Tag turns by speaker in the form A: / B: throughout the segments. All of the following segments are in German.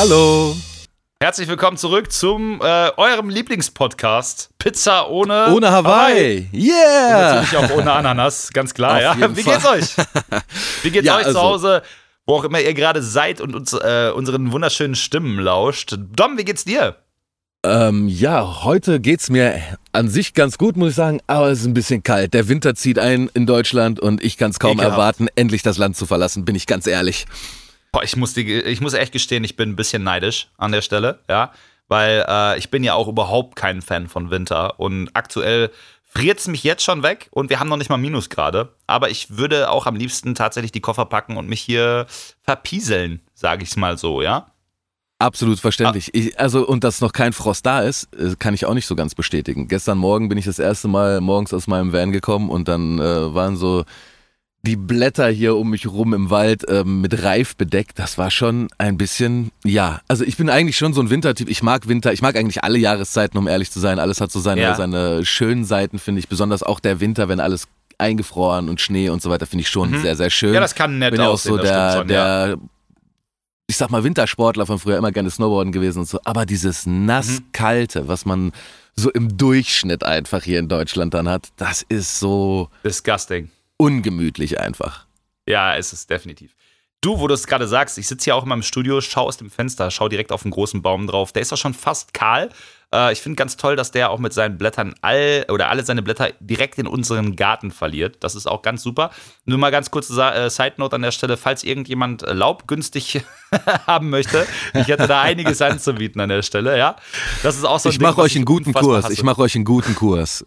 A: Hallo.
B: Herzlich willkommen zurück zum äh, eurem Lieblingspodcast Pizza ohne
A: Ohne Hawaii. Yeah.
B: Und natürlich auch ohne Ananas, ganz klar. Ja. Wie geht's euch? Wie geht's
A: Ja,
B: euch zu
A: also-
B: Hause, wo auch immer ihr gerade seid und uns äh, unseren wunderschönen Stimmen lauscht? Dom, wie geht's dir?
A: Ähm, ja, heute geht's mir an sich ganz gut, muss ich sagen, aber es ist ein bisschen kalt. Der Winter zieht ein in Deutschland und ich kann es kaum
B: Ekelhaft.
A: erwarten, endlich das Land zu verlassen, bin ich ganz ehrlich.
B: Boah, ich muss, die, ich muss echt gestehen, ich bin ein bisschen neidisch an der Stelle, ja. Weil äh, ich bin ja auch überhaupt kein Fan von Winter. Und aktuell friert es mich jetzt schon weg und wir haben noch nicht mal Minusgrade. Aber ich würde auch am liebsten tatsächlich die Koffer packen und mich hier verpieseln, sage ich es mal so, ja.
A: Absolut verständlich. Ich, also, und dass noch kein Frost da ist, äh, kann ich auch nicht so ganz bestätigen. Gestern Morgen bin ich das erste Mal morgens aus meinem Van gekommen und dann äh, waren so die Blätter hier um mich rum im Wald ähm, mit Reif bedeckt. Das war schon ein bisschen, ja. Also ich bin eigentlich schon so ein Wintertyp. Ich mag Winter. Ich mag eigentlich alle Jahreszeiten, um ehrlich zu sein. Alles hat so seine,
B: Ja.
A: seine schönen Seiten, finde ich. Besonders auch der Winter, wenn alles eingefroren und Schnee und so weiter, finde ich schon
B: Mhm.
A: sehr, sehr schön
B: Ja, das kann nett
A: bin ja auch
B: aussehen,
A: so der,
B: schon, ja.
A: der ich sag mal, Wintersportler von früher immer gerne Snowboarden gewesen und so. Aber dieses
B: Mhm.
A: nass-kalte, was man so im Durchschnitt einfach hier in Deutschland dann hat, das ist so
B: Disgusting.
A: Ungemütlich einfach.
B: Ja, es ist definitiv. Du, wo du es gerade sagst, ich sitze hier auch immer im Studio, schau aus dem Fenster, schau direkt auf einen großen Baum drauf. Der ist auch schon fast kahl. Äh, ich finde ganz toll, dass der auch mit seinen Blättern all oder alle seine Blätter direkt in unseren Garten verliert. Das ist auch ganz super. Nur mal ganz kurze äh, Side Note an der Stelle, falls irgendjemand äh, Laub günstig haben möchte, ich hätte da einiges anzubieten an der Stelle, ja. Das ist auch so ein
A: Ich mache euch einen guten Kurs.
B: hasse.
A: Ich mache euch einen guten Kurs.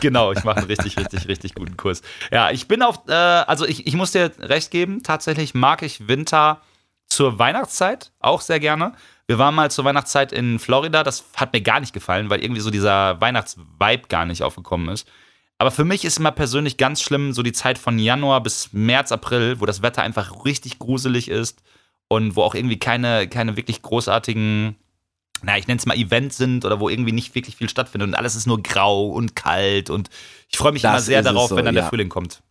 B: genau, ich mache einen richtig, richtig, richtig guten Kurs. Ja, ich bin auf, äh, also ich, ich muss dir recht geben, tatsächlich mag ich Winter zur Weihnachtszeit auch sehr gerne. Wir waren mal zur Weihnachtszeit in Florida, das hat mir gar nicht gefallen, weil irgendwie so dieser Weihnachtsvibe gar nicht aufgekommen ist. Aber für mich ist immer persönlich ganz schlimm so die Zeit von Januar bis März, April, wo das Wetter einfach richtig gruselig ist und wo auch irgendwie keine, keine wirklich großartigen na, ich nenne es mal Events sind oder wo irgendwie nicht wirklich viel stattfindet und alles ist nur grau und kalt und ich freue mich
A: Das
B: immer sehr darauf,
A: so,
B: wenn dann der
A: ja.
B: Frühling kommt.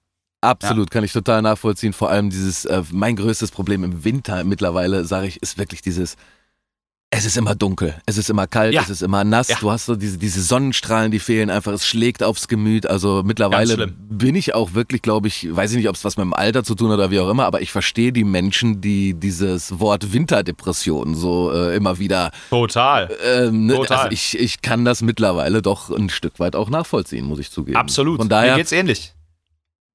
A: Absolut, kann ich total nachvollziehen. Vor allem dieses, äh, mein größtes Problem im Winter mittlerweile, sage ich, ist wirklich dieses, es ist immer dunkel, es ist immer kalt,
B: Ja.
A: es ist immer nass,
B: Ja.
A: du hast so diese, diese Sonnenstrahlen, die fehlen einfach, es schlägt aufs Gemüt. Also mittlerweile bin ich auch wirklich, glaube ich, weiß ich nicht, ob es was mit dem Alter zu tun hat oder wie auch immer, aber ich verstehe die Menschen, die dieses Wort Winterdepression so äh, immer wieder,
B: Total.
A: ähm, ne,
B: Total.
A: also ich, ich kann das mittlerweile doch ein Stück weit auch nachvollziehen, muss ich zugeben.
B: Absolut.
A: Von daher
B: Mir geht's ähnlich.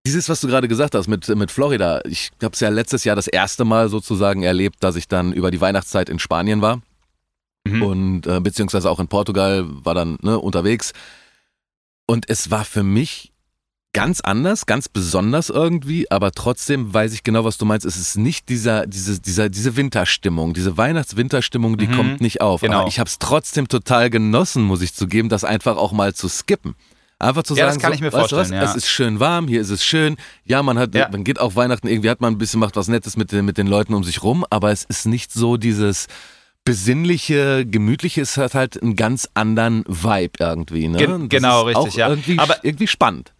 A: dieses, was du gerade gesagt hast mit, mit Florida, ich habe es ja letztes Jahr das erste Mal sozusagen erlebt, dass ich dann über die Weihnachtszeit in Spanien war
B: Mhm.
A: und äh, beziehungsweise auch in Portugal war dann ne, unterwegs. Und es war für mich ganz anders, ganz besonders irgendwie, aber trotzdem weiß ich genau, was du meinst. Es ist nicht dieser, diese, dieser, diese Winterstimmung, diese Weihnachts-Winterstimmung, die
B: Mhm.
A: kommt nicht auf.
B: Genau.
A: Aber ich habe es trotzdem total genossen, muss ich zugeben, das einfach auch mal zu skippen. Einfach zu
B: Ja,
A: sagen,
B: das kann
A: so,
B: ich mir
A: weißt du
B: vorstellen,
A: was,
B: ja.
A: es ist schön warm, hier ist es schön. Ja, man hat,
B: Ja.
A: man geht auch Weihnachten, irgendwie hat man ein bisschen, macht was Nettes mit, den- mit den Leuten um sich rum, aber es ist nicht so dieses besinnliche, gemütliche, es hat halt einen ganz anderen Vibe irgendwie. Ne? Das
B: genau, richtig, ja.
A: Irgendwie,
B: Aber-
A: irgendwie spannend.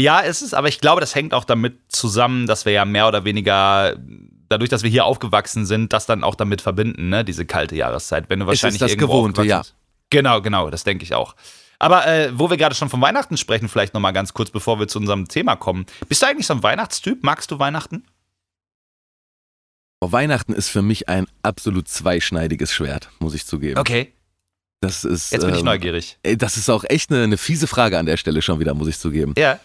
B: Ja, es ist, aber ich glaube, das hängt auch damit zusammen, dass wir ja mehr oder weniger dadurch, dass wir hier aufgewachsen sind, das dann auch damit verbinden, ne, diese kalte Jahreszeit. Wenn du
A: Es ist
B: wahrscheinlich
A: das Gewohnte, ja.
B: Genau, genau, das denke ich auch. Aber äh, wo wir gerade schon von Weihnachten sprechen, vielleicht noch mal ganz kurz, bevor wir zu unserem Thema kommen. Bist du eigentlich so ein Weihnachtstyp? Magst du Weihnachten?
A: Weihnachten ist für mich ein absolut zweischneidiges Schwert, muss ich zugeben.
B: Okay.
A: Das ist,
B: Jetzt bin ich
A: ähm,
B: neugierig.
A: Das ist auch echt eine, eine fiese Frage an der Stelle schon wieder, muss ich zugeben.
B: Ja.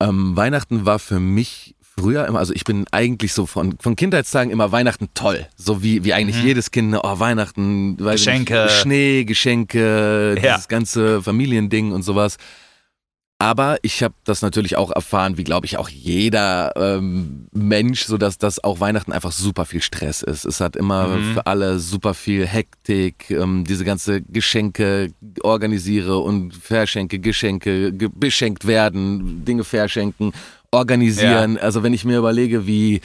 A: Ähm, Weihnachten war für mich früher immer, also ich bin eigentlich so von, von Kindheitstagen immer Weihnachten toll. So wie, wie eigentlich
B: Mhm.
A: jedes Kind, ne, oh Weihnachten,
B: Geschenke.
A: Nicht, Schnee, Geschenke,
B: Ja.
A: dieses ganze Familiending und sowas. Aber ich habe das natürlich auch erfahren, wie glaube ich auch jeder ähm, Mensch, so dass das auch Weihnachten einfach super viel Stress ist. Es hat immer
B: Mhm.
A: für alle super viel Hektik, ähm, diese ganze Geschenke organisiere und verschenke, Geschenke, ge beschenkt werden, Dinge verschenken, organisieren. Also wenn ich mir überlege, wie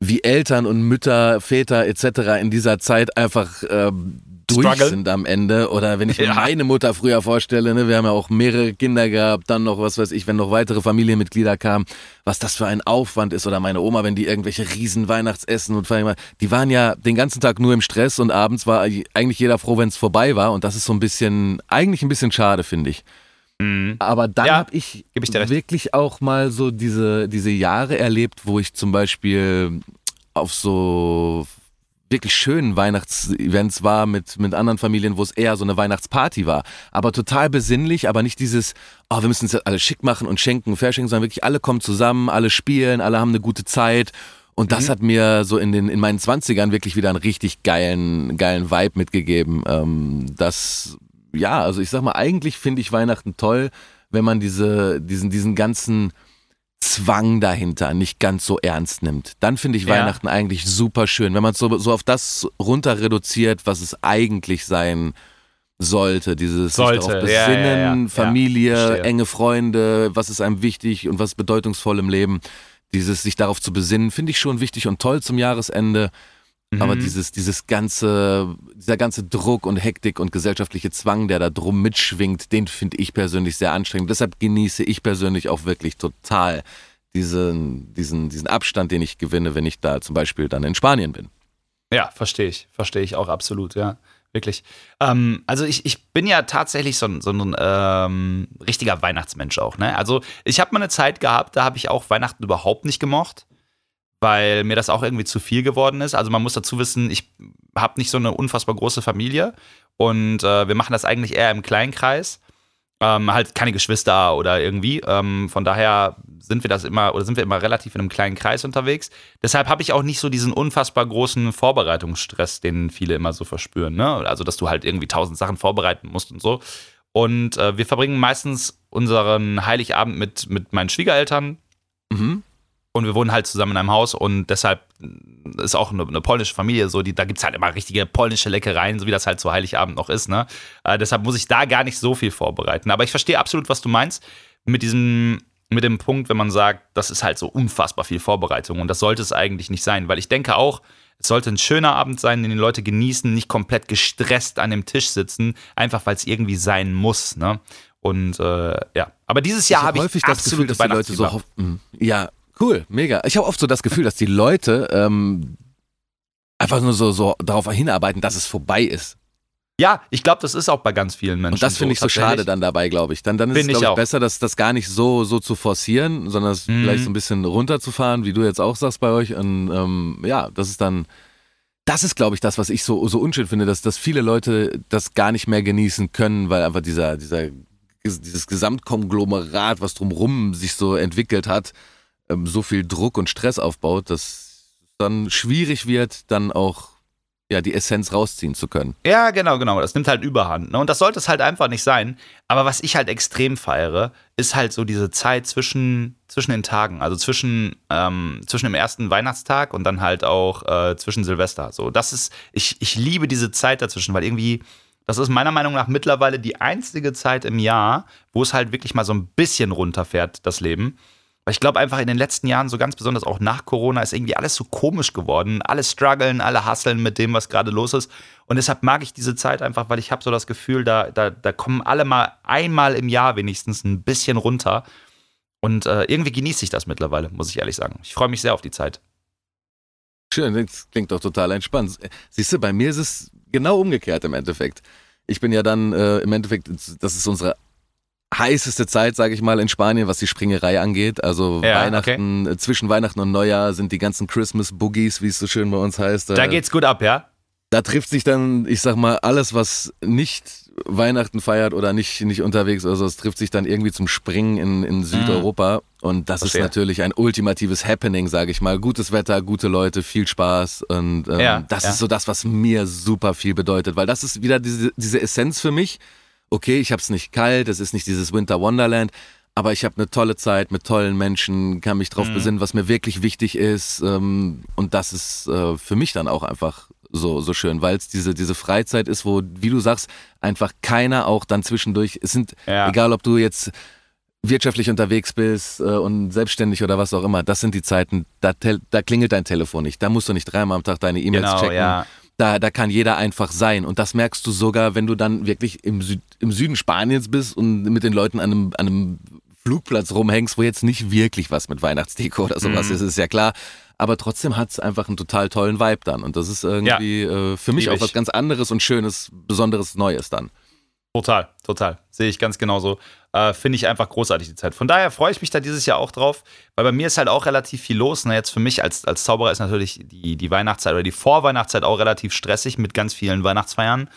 A: wie Eltern und Mütter, Väter etc. in dieser Zeit einfach ähm, durch
B: Struggle.
A: sind am Ende. Oder wenn ich mir
B: Ja.
A: meine Mutter früher vorstelle, ne, wir haben ja auch mehrere Kinder gehabt, dann noch, was weiß ich, wenn noch weitere Familienmitglieder kamen, was das für ein Aufwand ist. Oder meine Oma, wenn die irgendwelche riesen Weihnachtsessen und Feiern, die waren ja den ganzen Tag nur im Stress und abends war eigentlich jeder froh, wenn es vorbei war. Und das ist so ein bisschen, eigentlich ein bisschen schade, finde ich.
B: Mhm.
A: Aber dann
B: Ja,
A: habe ich,
B: ich
A: wirklich auch mal so diese, diese Jahre erlebt, wo ich zum Beispiel auf so wirklich schönen Weihnachtsevents war mit, mit anderen Familien, wo es eher so eine Weihnachtsparty war. Aber total besinnlich, aber nicht dieses, oh, wir müssen jetzt alle schick machen und schenken und verschenken, sondern wirklich alle kommen zusammen, alle spielen, alle haben eine gute Zeit. Und das
B: Mhm.
A: hat mir so in den in meinen 20ern wirklich wieder einen richtig geilen, geilen Vibe mitgegeben. Ähm, das, ja, also ich sag mal, eigentlich finde ich Weihnachten toll, wenn man diese, diesen, diesen ganzen Zwang dahinter nicht ganz so ernst nimmt. Dann finde ich
B: Ja.
A: Weihnachten eigentlich super schön, wenn man es so, so auf das runter reduziert, was es eigentlich sein sollte. Dieses sich
B: Sollte,
A: darauf besinnen,
B: ja, ja.
A: Familie, enge Freunde, was ist einem wichtig und was ist bedeutungsvoll im Leben. Dieses sich darauf zu besinnen, finde ich schon wichtig und toll zum Jahresende. Aber
B: Mhm.
A: dieses, dieses ganze, dieser ganze Druck und Hektik und gesellschaftliche Zwang, der da drum mitschwingt, den finde ich persönlich sehr anstrengend. Deshalb genieße ich persönlich auch wirklich total diesen, diesen, diesen Abstand, den ich gewinne, wenn ich da zum Beispiel dann in Spanien bin.
B: Ja, verstehe ich. Verstehe ich auch absolut, ja. Wirklich. Ähm, also ich, ich bin ja tatsächlich so ein, so ein ähm, richtiger Weihnachtsmensch auch. Ne? Also ich habe mal eine Zeit gehabt, da habe ich auch Weihnachten überhaupt nicht gemocht, weil mir das auch irgendwie zu viel geworden ist. Also man muss dazu wissen, ich habe nicht so eine unfassbar große Familie und äh, wir machen das eigentlich eher im Kleinkreis. Ähm, halt keine Geschwister oder irgendwie. Ähm, von daher sind wir das immer oder sind wir immer relativ in einem kleinen Kreis unterwegs. Deshalb habe ich auch nicht so diesen unfassbar großen Vorbereitungsstress, den viele immer so verspüren. Ne? Also, dass du halt irgendwie tausend Sachen vorbereiten musst und so. Und äh, wir verbringen meistens unseren Heiligabend mit, mit meinen Schwiegereltern
A: Mhm.
B: Und wir wohnen halt zusammen in einem Haus und deshalb ist auch eine, eine polnische Familie so, die, da gibt es halt immer richtige polnische Leckereien, so wie das halt zu Heiligabend noch ist. Ne? Äh, deshalb muss ich da gar nicht so viel vorbereiten. Aber ich verstehe absolut, was du meinst mit diesem, mit dem Punkt, wenn man sagt, das ist halt so unfassbar viel Vorbereitung und das sollte es eigentlich nicht sein, weil ich denke auch, es sollte ein schöner Abend sein, den die Leute genießen, nicht komplett gestresst an dem Tisch sitzen, einfach weil es irgendwie sein muss. Ne? Und äh, ja, aber dieses Jahr habe ich
A: häufig das Gefühl, dass die Leute so hoffen. Ja, cool, mega. Ich habe oft so das Gefühl, dass die Leute ähm, einfach nur so, so darauf hinarbeiten, dass es vorbei ist.
B: Ja, ich glaube, das ist auch bei ganz vielen Menschen.
A: Und das finde ich so schade dann dabei, glaube ich. Dann, dann ist es,
B: ich
A: glaube ich,
B: auch.
A: besser, das, das gar nicht so, so zu forcieren, sondern es
B: Mhm.
A: vielleicht so ein bisschen runterzufahren, wie du jetzt auch sagst bei euch. Und ähm, ja, das ist dann, das ist, glaube ich, das, was ich so, so unschön finde, dass, dass viele Leute das gar nicht mehr genießen können, weil einfach dieser, dieser, dieses Gesamtkonglomerat, was drumrum sich so entwickelt hat, ähm, so viel Druck und Stress aufbaut, dass es dann schwierig wird, dann auch ja, die Essenz rausziehen zu können.
B: Ja, genau, genau. Das nimmt halt Überhand. Ne? Und das sollte es halt einfach nicht sein. Aber was ich halt extrem feiere, ist halt so diese Zeit zwischen, zwischen den Tagen. Also zwischen, ähm, zwischen dem ersten Weihnachtstag und dann halt auch äh, zwischen Silvester. So, das ist, ich, ich liebe diese Zeit dazwischen, weil irgendwie, das ist meiner Meinung nach mittlerweile die einzige Zeit im Jahr, wo es halt wirklich mal so ein bisschen runterfährt, das Leben. Weil ich glaube einfach in den letzten Jahren, so ganz besonders auch nach Corona, ist irgendwie alles so komisch geworden. Alle strugglen, alle hasseln mit dem, was gerade los ist. Und deshalb mag ich diese Zeit einfach, weil ich habe so das Gefühl, da, da, da kommen alle mal einmal im Jahr wenigstens ein bisschen runter. Und äh, irgendwie genieße ich das mittlerweile, muss ich ehrlich sagen. Ich freue mich sehr auf die Zeit.
A: Schön, das klingt doch total entspannt. Siehst du, bei mir ist es genau umgekehrt im Endeffekt. Ich bin ja dann äh, im Endeffekt, das ist unsere heißeste Zeit, sage ich mal, in Spanien, was die Springerei angeht. Also
B: Ja,
A: Weihnachten, äh, zwischen Weihnachten und Neujahr sind die ganzen Christmas Boogies, wie es so schön bei uns heißt.
B: Da
A: äh,
B: geht's gut ab, ja?
A: da trifft sich dann, ich sag mal, alles, was nicht Weihnachten feiert oder nicht, nicht unterwegs, also es trifft sich dann irgendwie zum Springen in, in Südeuropa. Und das
B: Verstehe.
A: ist natürlich ein ultimatives Happening, sage ich mal. Gutes Wetter, gute Leute, viel Spaß. Und ähm,
B: Ja,
A: das
B: ja.
A: ist so das, was mir super viel bedeutet, weil das ist wieder diese, diese Essenz für mich. Okay, ich habe es nicht kalt, es ist nicht dieses Winter Wonderland, aber ich habe eine tolle Zeit mit tollen Menschen, kann mich drauf
B: Mhm.
A: besinnen, was mir wirklich wichtig ist. Ähm, und das ist äh, für mich dann auch einfach so, so schön, weil es diese, diese Freizeit ist, wo, wie du sagst, einfach keiner auch dann zwischendurch, es sind,
B: Ja.
A: egal ob du jetzt wirtschaftlich unterwegs bist äh, und selbstständig oder was auch immer, das sind die Zeiten, da, da klingelt dein Telefon nicht, da musst du nicht dreimal am Tag deine E-Mails
B: Genau,
A: checken.
B: ja.
A: Da, da kann jeder einfach sein. Und das merkst du sogar, wenn du dann wirklich im, Süd, im Süden Spaniens bist und mit den Leuten an einem, an einem Flugplatz rumhängst, wo jetzt nicht wirklich was mit Weihnachtsdeko oder sowas mhm. ist, ist ja klar. Aber trotzdem hat es einfach einen total tollen Vibe dann. Und das ist irgendwie ja. äh, für mich auch was ganz anderes und Schönes, Besonderes Neues dann.
B: Total, total. Sehe ich ganz genauso. Äh, Finde ich einfach großartig die Zeit. Von daher freue ich mich da dieses Jahr auch drauf, weil bei mir ist halt auch relativ viel los. Ne? Jetzt für mich als, als Zauberer ist natürlich die, die Weihnachtszeit oder die Vorweihnachtszeit auch relativ stressig mit ganz vielen Weihnachtsfeiern.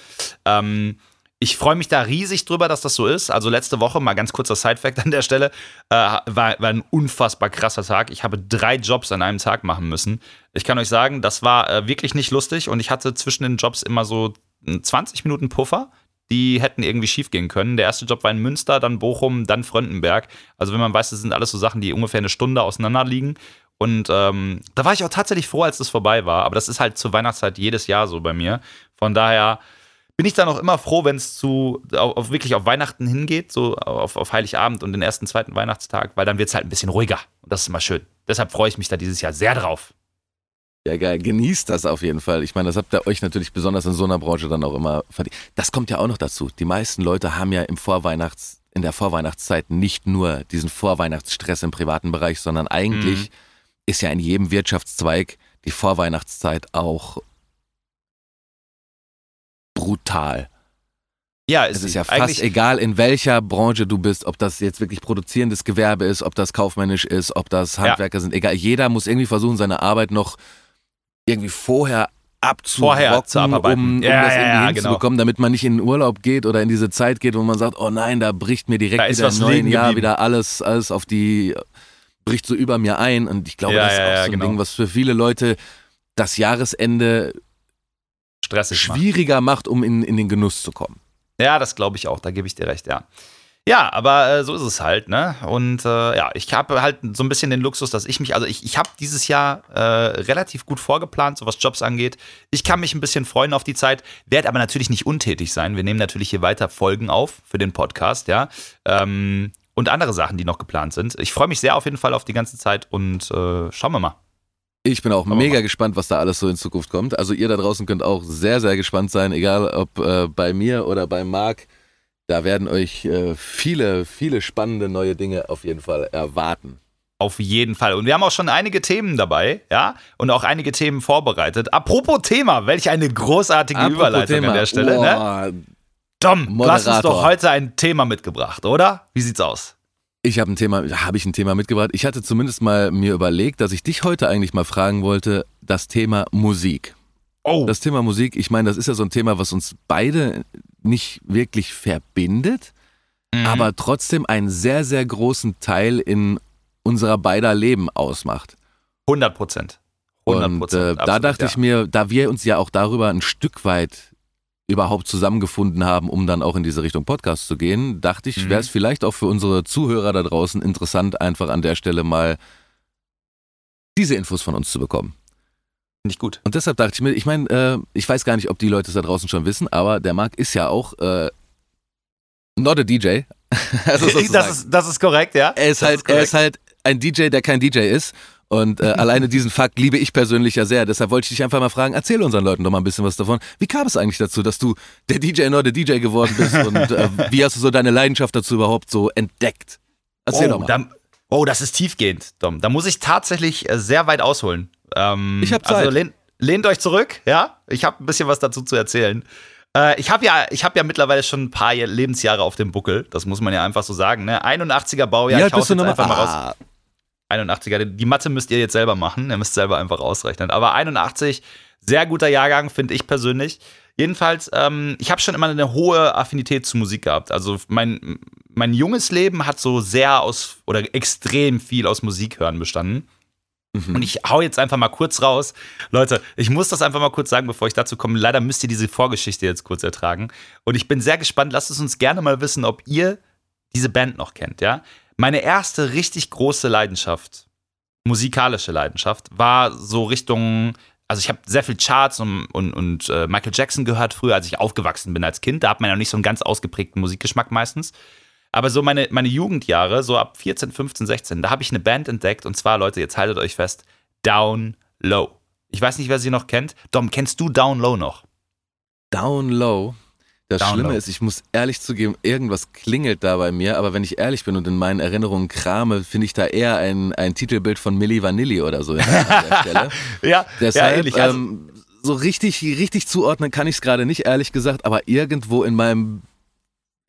B: Ähm, ich freue mich da riesig drüber, dass das so ist. Also letzte Woche, mal ganz kurzer Sidefact an der Stelle, äh, war, war ein unfassbar krasser Tag. Ich habe drei Jobs an einem Tag machen müssen. Ich kann euch sagen, das war äh, wirklich nicht lustig und ich hatte zwischen den Jobs immer so 20 Minuten Puffer die hätten irgendwie schief gehen können. Der erste Job war in Münster, dann Bochum, dann Fröndenberg. Also wenn man weiß, das sind alles so Sachen, die ungefähr eine Stunde auseinander liegen. Und ähm, da war ich auch tatsächlich froh, als das vorbei war. Aber das ist halt zur Weihnachtszeit jedes Jahr so bei mir. Von daher bin ich dann auch immer froh, wenn es zu auf, wirklich auf Weihnachten hingeht, so auf, auf Heiligabend und den ersten, zweiten Weihnachtstag, weil dann wird es halt ein bisschen ruhiger. Und das ist immer schön. Deshalb freue ich mich da dieses Jahr sehr drauf.
A: Ja, geil. Genießt das auf jeden Fall. Ich meine, das habt ihr euch natürlich besonders in so einer Branche dann auch immer verdient. Das kommt ja auch noch dazu. Die meisten Leute haben ja im Vorweihnachts, in der Vorweihnachtszeit nicht nur diesen Vorweihnachtsstress im privaten Bereich, sondern eigentlich mhm. ist ja in jedem Wirtschaftszweig die Vorweihnachtszeit auch brutal. Ja, es ist ja fast egal, in welcher Branche du bist, ob das jetzt wirklich produzierendes Gewerbe ist, ob das kaufmännisch ist, ob das Handwerker ja. sind, egal. Jeder muss irgendwie versuchen, seine Arbeit noch irgendwie vorher abzurocken, um, um ja, das irgendwie ja, hinzubekommen, genau. damit man nicht in den Urlaub geht oder in diese Zeit geht, wo man sagt, oh nein, da bricht mir direkt wieder im neuen Jahr wieder alles, alles auf die, bricht so über mir ein. Und ich glaube, ja, das ist auch so ein genau. Ding, was für viele Leute das Jahresende
B: Stressig
A: schwieriger macht. macht, um in, in den Genuss zu kommen.
B: Ja, das glaube ich auch, da gebe ich dir recht, ja. Ja, aber äh, so ist es halt, ne? Und äh, ja, ich habe halt so ein bisschen den Luxus, dass ich mich, also ich, ich habe dieses Jahr äh, relativ gut vorgeplant, so was Jobs angeht. Ich kann mich ein bisschen freuen auf die Zeit, werde aber natürlich nicht untätig sein. Wir nehmen natürlich hier weiter Folgen auf für den Podcast, ja. Ähm, und andere Sachen, die noch geplant sind. Ich freue mich sehr auf jeden Fall auf die ganze Zeit und äh, schauen wir mal.
A: Ich bin auch mega gespannt, was da alles so in Zukunft kommt. Also ihr da draußen könnt auch sehr, sehr gespannt sein, egal ob äh, bei mir oder bei Marc. Da werden euch äh, viele, viele spannende neue Dinge auf jeden Fall erwarten.
B: Auf jeden Fall. Und wir haben auch schon einige Themen dabei, ja, und auch einige Themen vorbereitet. Apropos Thema, welch eine großartige Apropos Überleitung Thema. an der Stelle, oh, ne? Tom, du hast uns doch heute ein Thema mitgebracht, oder? Wie sieht's aus?
A: Ich habe ein Thema, habe ich ein Thema mitgebracht. Ich hatte zumindest mal mir überlegt, dass ich dich heute eigentlich mal fragen wollte, das Thema Musik. Oh. Das Thema Musik, ich meine, das ist ja so ein Thema, was uns beide nicht wirklich verbindet, mhm. aber trotzdem einen sehr, sehr großen Teil in unserer beider Leben ausmacht.
B: 100 Prozent.
A: 100 Und äh, da dachte ja. ich mir, da wir uns ja auch darüber ein Stück weit überhaupt zusammengefunden haben, um dann auch in diese Richtung Podcast zu gehen, dachte ich, mhm. wäre es vielleicht auch für unsere Zuhörer da draußen interessant, einfach an der Stelle mal diese Infos von uns zu bekommen.
B: Ich gut.
A: Und deshalb dachte ich mir, ich meine, äh, ich weiß gar nicht, ob die Leute es da draußen schon wissen, aber der Marc ist ja auch äh, not a DJ.
B: also das, ist, das ist korrekt, ja.
A: Er ist, halt, ist er ist halt ein DJ, der kein DJ ist. Und äh, alleine diesen Fakt liebe ich persönlich ja sehr. Deshalb wollte ich dich einfach mal fragen, erzähl unseren Leuten doch mal ein bisschen was davon. Wie kam es eigentlich dazu, dass du der DJ not a DJ geworden bist? und äh, wie hast du so deine Leidenschaft dazu überhaupt so entdeckt?
B: Erzähl oh, doch mal. Da, oh, das ist tiefgehend, Dom. Da muss ich tatsächlich äh, sehr weit ausholen.
A: Ähm, ich habe also Zeit.
B: Also lehnt, lehnt euch zurück, ja? Ich habe ein bisschen was dazu zu erzählen. Äh, ich habe ja, hab ja mittlerweile schon ein paar Lebensjahre auf dem Buckel. Das muss man ja einfach so sagen. Ne? 81er Baujahr.
A: Ja, ich bist du jetzt einfach mal raus.
B: Ah. 81er. Die Mathe müsst ihr jetzt selber machen. Ihr müsst selber einfach ausrechnen. Aber 81, sehr guter Jahrgang, finde ich persönlich. Jedenfalls, ähm, ich habe schon immer eine hohe Affinität zu Musik gehabt. Also mein, mein junges Leben hat so sehr aus oder extrem viel aus Musik hören bestanden. Mhm. Und ich hau jetzt einfach mal kurz raus. Leute, ich muss das einfach mal kurz sagen, bevor ich dazu komme. Leider müsst ihr diese Vorgeschichte jetzt kurz ertragen. Und ich bin sehr gespannt. Lasst es uns gerne mal wissen, ob ihr diese Band noch kennt, ja? Meine erste richtig große Leidenschaft, musikalische Leidenschaft, war so Richtung also ich habe sehr viel Charts und, und, und äh, Michael Jackson gehört früher, als ich aufgewachsen bin als Kind. Da hat man ja noch nicht so einen ganz ausgeprägten Musikgeschmack meistens. Aber so meine, meine Jugendjahre, so ab 14, 15, 16, da habe ich eine Band entdeckt und zwar, Leute, jetzt haltet euch fest, Down Low. Ich weiß nicht, wer sie noch kennt. Dom, kennst du Down Low noch?
A: Down Low. Das
B: Down
A: Schlimme
B: Low.
A: ist, ich muss ehrlich zugeben, irgendwas klingelt da bei mir, aber wenn ich ehrlich bin und in meinen Erinnerungen krame, finde ich da eher ein, ein Titelbild von Milli Vanilli oder so an der Stelle.
B: Ja,
A: Deshalb,
B: ähnlich. Also-
A: ähm, so richtig, richtig zuordnen kann ich es gerade nicht, ehrlich gesagt, aber irgendwo in meinem,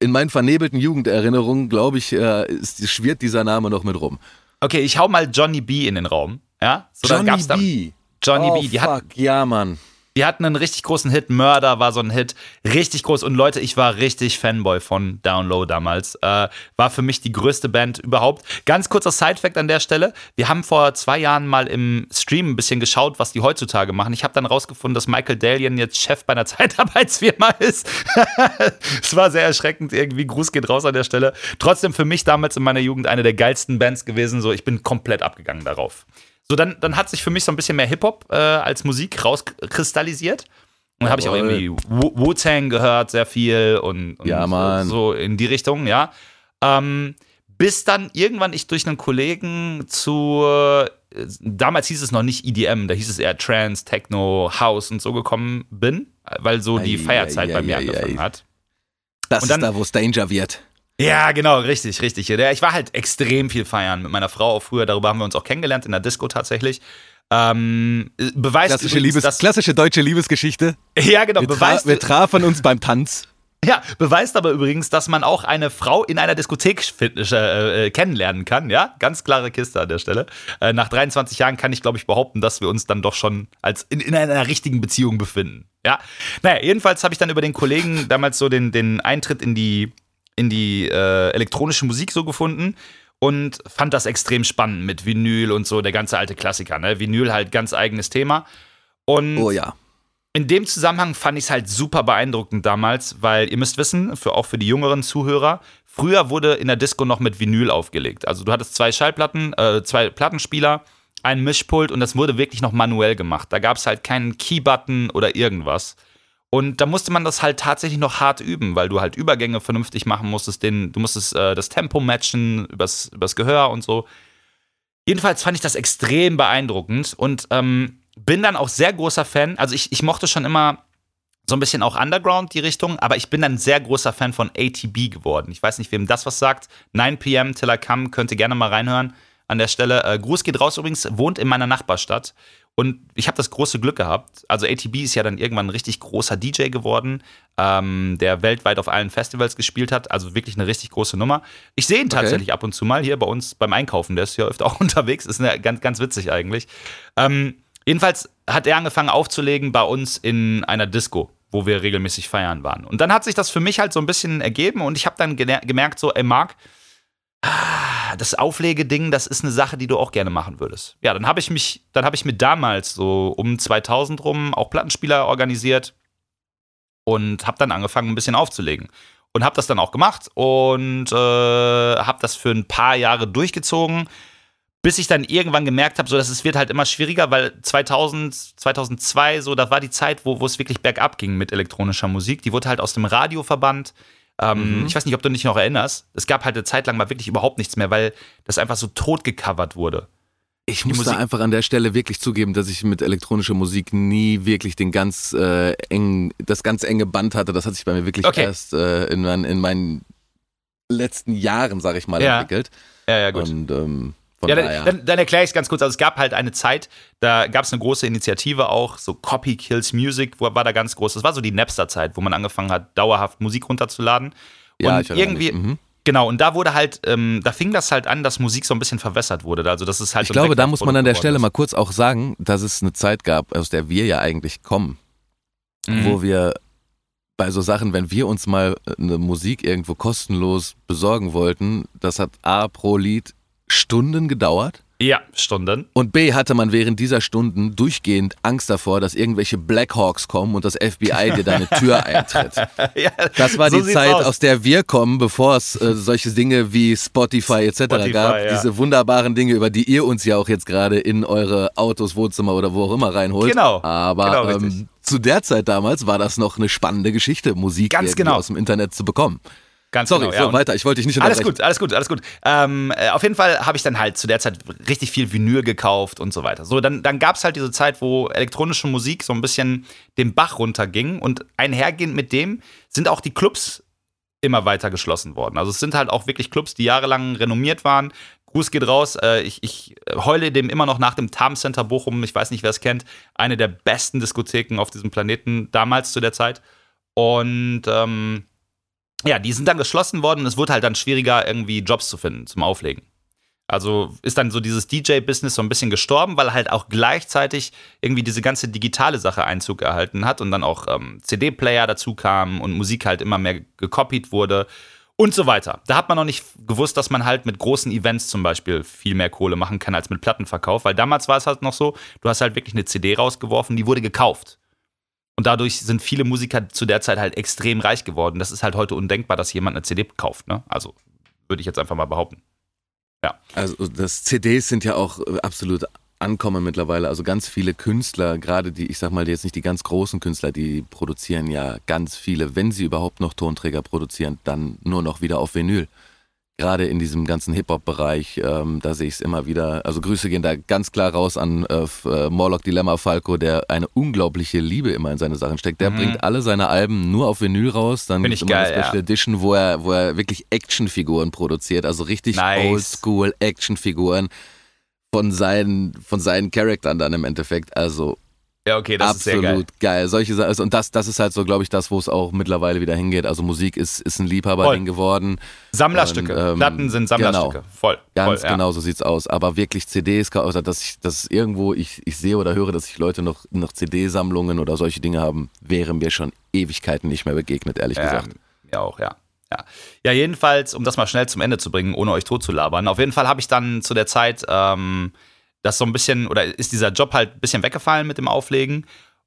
A: in meinen vernebelten Jugenderinnerungen, glaube ich, äh, ist, schwirrt dieser Name noch mit rum.
B: Okay, ich hau mal Johnny B in den Raum. Ja? So,
A: Johnny B.
B: Johnny
A: oh,
B: B. Die
A: fuck,
B: hat,
A: ja, Mann.
B: Die hatten einen richtig großen Hit. Murder war so ein Hit. Richtig groß. Und Leute, ich war richtig Fanboy von Down Low damals. Äh, war für mich die größte Band überhaupt. Ganz kurzer Sidefact an der Stelle. Wir haben vor zwei Jahren mal im Stream ein bisschen geschaut, was die heutzutage machen. Ich habe dann rausgefunden, dass Michael Dalian jetzt Chef bei einer Zeitarbeitsfirma ist. Es war sehr erschreckend irgendwie. Gruß geht raus an der Stelle. Trotzdem für mich damals in meiner Jugend eine der geilsten Bands gewesen. So, ich bin komplett abgegangen darauf. So, dann, dann hat sich für mich so ein bisschen mehr Hip-Hop äh, als Musik rauskristallisiert. Und dann habe ich auch irgendwie Wu- Wu-Tang gehört, sehr viel und, und
A: Ja,
B: so in die Richtung, ja. Ähm, bis dann irgendwann ich durch einen Kollegen zu, äh, damals hieß es noch nicht EDM, da hieß es eher Trance, Techno, House und so gekommen bin, weil so die
A: Ei,
B: Feierzeit
A: ei,
B: bei
A: ei,
B: mir
A: ei,
B: angefangen hat.
A: Das
B: Und dann-
A: ist da, wo es Danger wird.
B: Ja, genau, richtig, richtig. Ich war halt extrem viel feiern mit meiner Frau auch früher. Darüber haben wir uns auch kennengelernt in der Disco tatsächlich. Ähm, beweist
A: Klassische,
B: übrigens,
A: Liebes, klassische deutsche Liebesgeschichte.
B: ja, genau,
A: Wir,
B: beweist,
A: wir trafen uns beim Tanz.
B: ja, beweist aber übrigens, dass man auch eine Frau in einer Diskothek äh, äh, kennenlernen kann. Ja, ganz klare Kiste an der Stelle. Äh, nach 23 Jahren kann ich, glaube ich, behaupten, dass wir uns dann doch schon als in, in einer richtigen Beziehung befinden. Ja, naja, jedenfalls habe ich dann über den Kollegen damals so den, den Eintritt in die, in die äh, elektronische Musik so gefunden und fand das extrem spannend mit Vinyl und so, der ganze alte Klassiker. Ne? Vinyl halt ganz eigenes Thema. Und
A: Oh ja.
B: in dem Zusammenhang fand ich es halt super beeindruckend damals, weil ihr müsst wissen, für, auch für die jüngeren Zuhörer, früher wurde in der Disco noch mit Vinyl aufgelegt. Also du hattest zwei Schallplatten, äh, zwei Plattenspieler, ein Mischpult und das wurde wirklich noch manuell gemacht. Da gab es halt keinen Keybutton oder irgendwas. Und da musste man das halt tatsächlich noch hart üben, weil du halt Übergänge vernünftig machen musstest, den, du musstest äh, das Tempo matchen übers, übers Gehör und so. Jedenfalls fand ich das extrem beeindruckend und ähm, bin dann auch sehr großer Fan. Also ich, ich mochte schon immer so ein bisschen auch Underground die Richtung, aber ich bin dann sehr großer Fan von ATB geworden. Ich weiß nicht, wem das was sagt. 9 p.m. Till I Come, könnt ihr gerne mal reinhören an der Stelle. Äh, Gruß geht raus übrigens, wohnt in meiner Nachbarstadt. Und ich habe das große Glück gehabt. Also ATB ist ja dann irgendwann ein richtig großer DJ geworden, ähm, der weltweit auf allen Festivals gespielt hat. Also wirklich eine richtig große Nummer. Ich sehe ihn
A: Okay.
B: tatsächlich ab und zu mal hier bei uns beim Einkaufen. Der ist ja öfter auch unterwegs. Ist eine, ganz, ganz witzig eigentlich. Ähm, jedenfalls hat er angefangen aufzulegen bei uns in einer Disco, wo wir regelmäßig feiern waren. Und dann hat sich das für mich halt so ein bisschen ergeben und ich habe dann gemerkt, so, ey Marc, das Auflegeding, das ist eine Sache, die du auch gerne machen würdest. Ja, dann habe ich mich, dann habe ich mir damals so um 2000 rum auch Plattenspieler organisiert und habe dann angefangen, ein bisschen aufzulegen. Und habe das dann auch gemacht und äh, habe das für ein paar Jahre durchgezogen, bis ich dann irgendwann gemerkt habe, so dass es wird halt immer schwieriger, weil 2000, 2002 so, da war die Zeit, wo, wo es wirklich bergab ging mit elektronischer Musik. Die wurde halt aus dem Radio verbannt. Ähm,
A: Mhm.
B: Ich weiß nicht, ob du dich noch erinnerst. Es gab halt eine Zeit lang mal wirklich überhaupt nichts mehr, weil das einfach so tot gecovert wurde.
A: Ich muss da einfach an der Stelle wirklich zugeben, dass ich mit elektronischer Musik nie wirklich den ganz äh, engen, das ganz enge Band hatte. Das hat sich bei mir wirklich
B: Okay.
A: erst äh, in, mein, in meinen letzten Jahren, sag ich mal,
B: Ja.
A: entwickelt.
B: Ja, ja, gut.
A: Und ähm, von
B: Ja, dann, dann, dann erkläre ich es ganz kurz. Also es gab halt eine Zeit, da gab es eine große Initiative auch, so Copy Kills Music, wo, war da ganz groß. Das war so die Napster-Zeit, wo man angefangen hat, dauerhaft Musik runterzuladen.
A: ja,
B: und
A: ich erinnere
B: irgendwie.
A: Mhm.
B: genau, und da wurde halt, ähm, da fing das halt an, dass Musik so ein bisschen verwässert wurde. Also das ist halt
A: Ich glaube, da muss man an der Stelle mal
B: geworden
A: kurz auch sagen, dass es eine Zeit gab, aus der wir ja eigentlich kommen,
B: ist. Mhm.
A: wo wir bei so Sachen, wenn wir uns mal eine Musik irgendwo kostenlos besorgen wollten, das hat A pro Lied Stunden gedauert.
B: Ja, Stunden.
A: Und B hatte man während dieser Stunden durchgehend Angst davor, dass irgendwelche Blackhawks kommen und das FBI dir deine Tür eintritt.
B: ja,
A: Das war
B: so
A: die Zeit,
B: aus.
A: aus der wir kommen, bevor es äh, solche Dinge wie Spotify etc.
B: Spotify,
A: gab.
B: ja.
A: Diese wunderbaren Dinge, über die ihr uns ja auch jetzt gerade in eure Autos, Wohnzimmer oder wo auch immer reinholt.
B: Genau.
A: Aber
B: Genau,
A: ähm, zu der Zeit damals war das noch eine spannende Geschichte, Musik
B: genau.
A: aus dem Internet zu bekommen.
B: Ganz
A: Sorry,
B: genau. Ja,
A: so weiter. Ich wollte dich nicht
B: alles
A: unterbrechen.
B: gut, alles gut, alles gut. Ähm, äh, auf jeden Fall habe ich dann halt zu der Zeit richtig viel Vinyl gekauft und so weiter. So, dann, dann gab es halt diese Zeit, wo elektronische Musik so ein bisschen den Bach runterging und einhergehend mit dem sind auch die Clubs immer weiter geschlossen worden. Also es sind halt auch wirklich Clubs, die jahrelang renommiert waren. Gruß geht raus. Äh, ich, ich heule dem immer noch nach dem Tarm Center Bochum. Ich weiß nicht, wer es kennt. Eine der besten Diskotheken auf diesem Planeten damals zu der Zeit. Und ähm, ja, die sind dann geschlossen worden und es wurde halt dann schwieriger, irgendwie Jobs zu finden zum Auflegen. Also ist dann so dieses DJ-Business so ein bisschen gestorben, weil halt auch gleichzeitig irgendwie diese ganze digitale Sache Einzug erhalten hat und dann auch ähm, CD-Player dazu kamen und Musik halt immer mehr gekopiert wurde und so weiter. Da hat man noch nicht gewusst, dass man halt mit großen Events zum Beispiel viel mehr Kohle machen kann als mit Plattenverkauf, weil damals war es halt noch so, du hast halt wirklich eine CD rausgeworfen, die wurde gekauft. Und dadurch sind viele Musiker zu der Zeit halt extrem reich geworden. Das ist halt heute undenkbar, dass jemand eine CD kauft. Ne? Also würde ich jetzt einfach mal behaupten. Ja.
A: Also das CDs sind ja auch äh, absolut ankommen mittlerweile. Also ganz viele Künstler, gerade die, ich sag mal jetzt nicht die ganz großen Künstler, die produzieren ja ganz viele, wenn sie überhaupt noch Tonträger produzieren, dann nur noch wieder auf Vinyl. Gerade in diesem ganzen Hip-Hop-Bereich, ähm, da sehe ich es immer wieder. Also Grüße gehen da ganz klar raus an äh, äh, Morlock Dilemma Falco, der eine unglaubliche Liebe immer in seine Sachen steckt. Der
B: Mhm.
A: bringt alle seine Alben nur auf Vinyl raus. Dann gibt's
B: ich
A: immer
B: geil,
A: eine Special
B: ja.
A: Edition, wo er, wo er wirklich Actionfiguren produziert. Also richtig
B: Nice.
A: oldschool Actionfiguren von seinen, von seinen Charaktern dann im Endeffekt. Also
B: Ja, okay, das ist sehr geil.
A: absolut geil. Solche Sachen. Und das, das ist halt so, glaube ich, das, wo es auch mittlerweile wieder hingeht. Also Musik ist, ist ein Liebhaberding geworden.
B: Sammlerstücke.
A: Und, ähm,
B: Platten sind Sammlerstücke. Voll.
A: Ganz
B: voll, ja.
A: genau so sieht's aus. Aber wirklich CDs, oder dass ich, dass irgendwo ich, ich sehe oder höre, dass sich Leute noch, noch CD-Sammlungen oder solche Dinge haben, wäre mir schon Ewigkeiten nicht mehr begegnet, ehrlich
B: Ja,
A: gesagt.
B: mir auch, ja. ja. Ja, jedenfalls, um das mal schnell zum Ende zu bringen, ohne euch totzulabern. Auf jeden Fall habe ich dann zu der Zeit ähm, das so ein bisschen, oder ist dieser Job halt ein bisschen weggefallen mit dem Auflegen.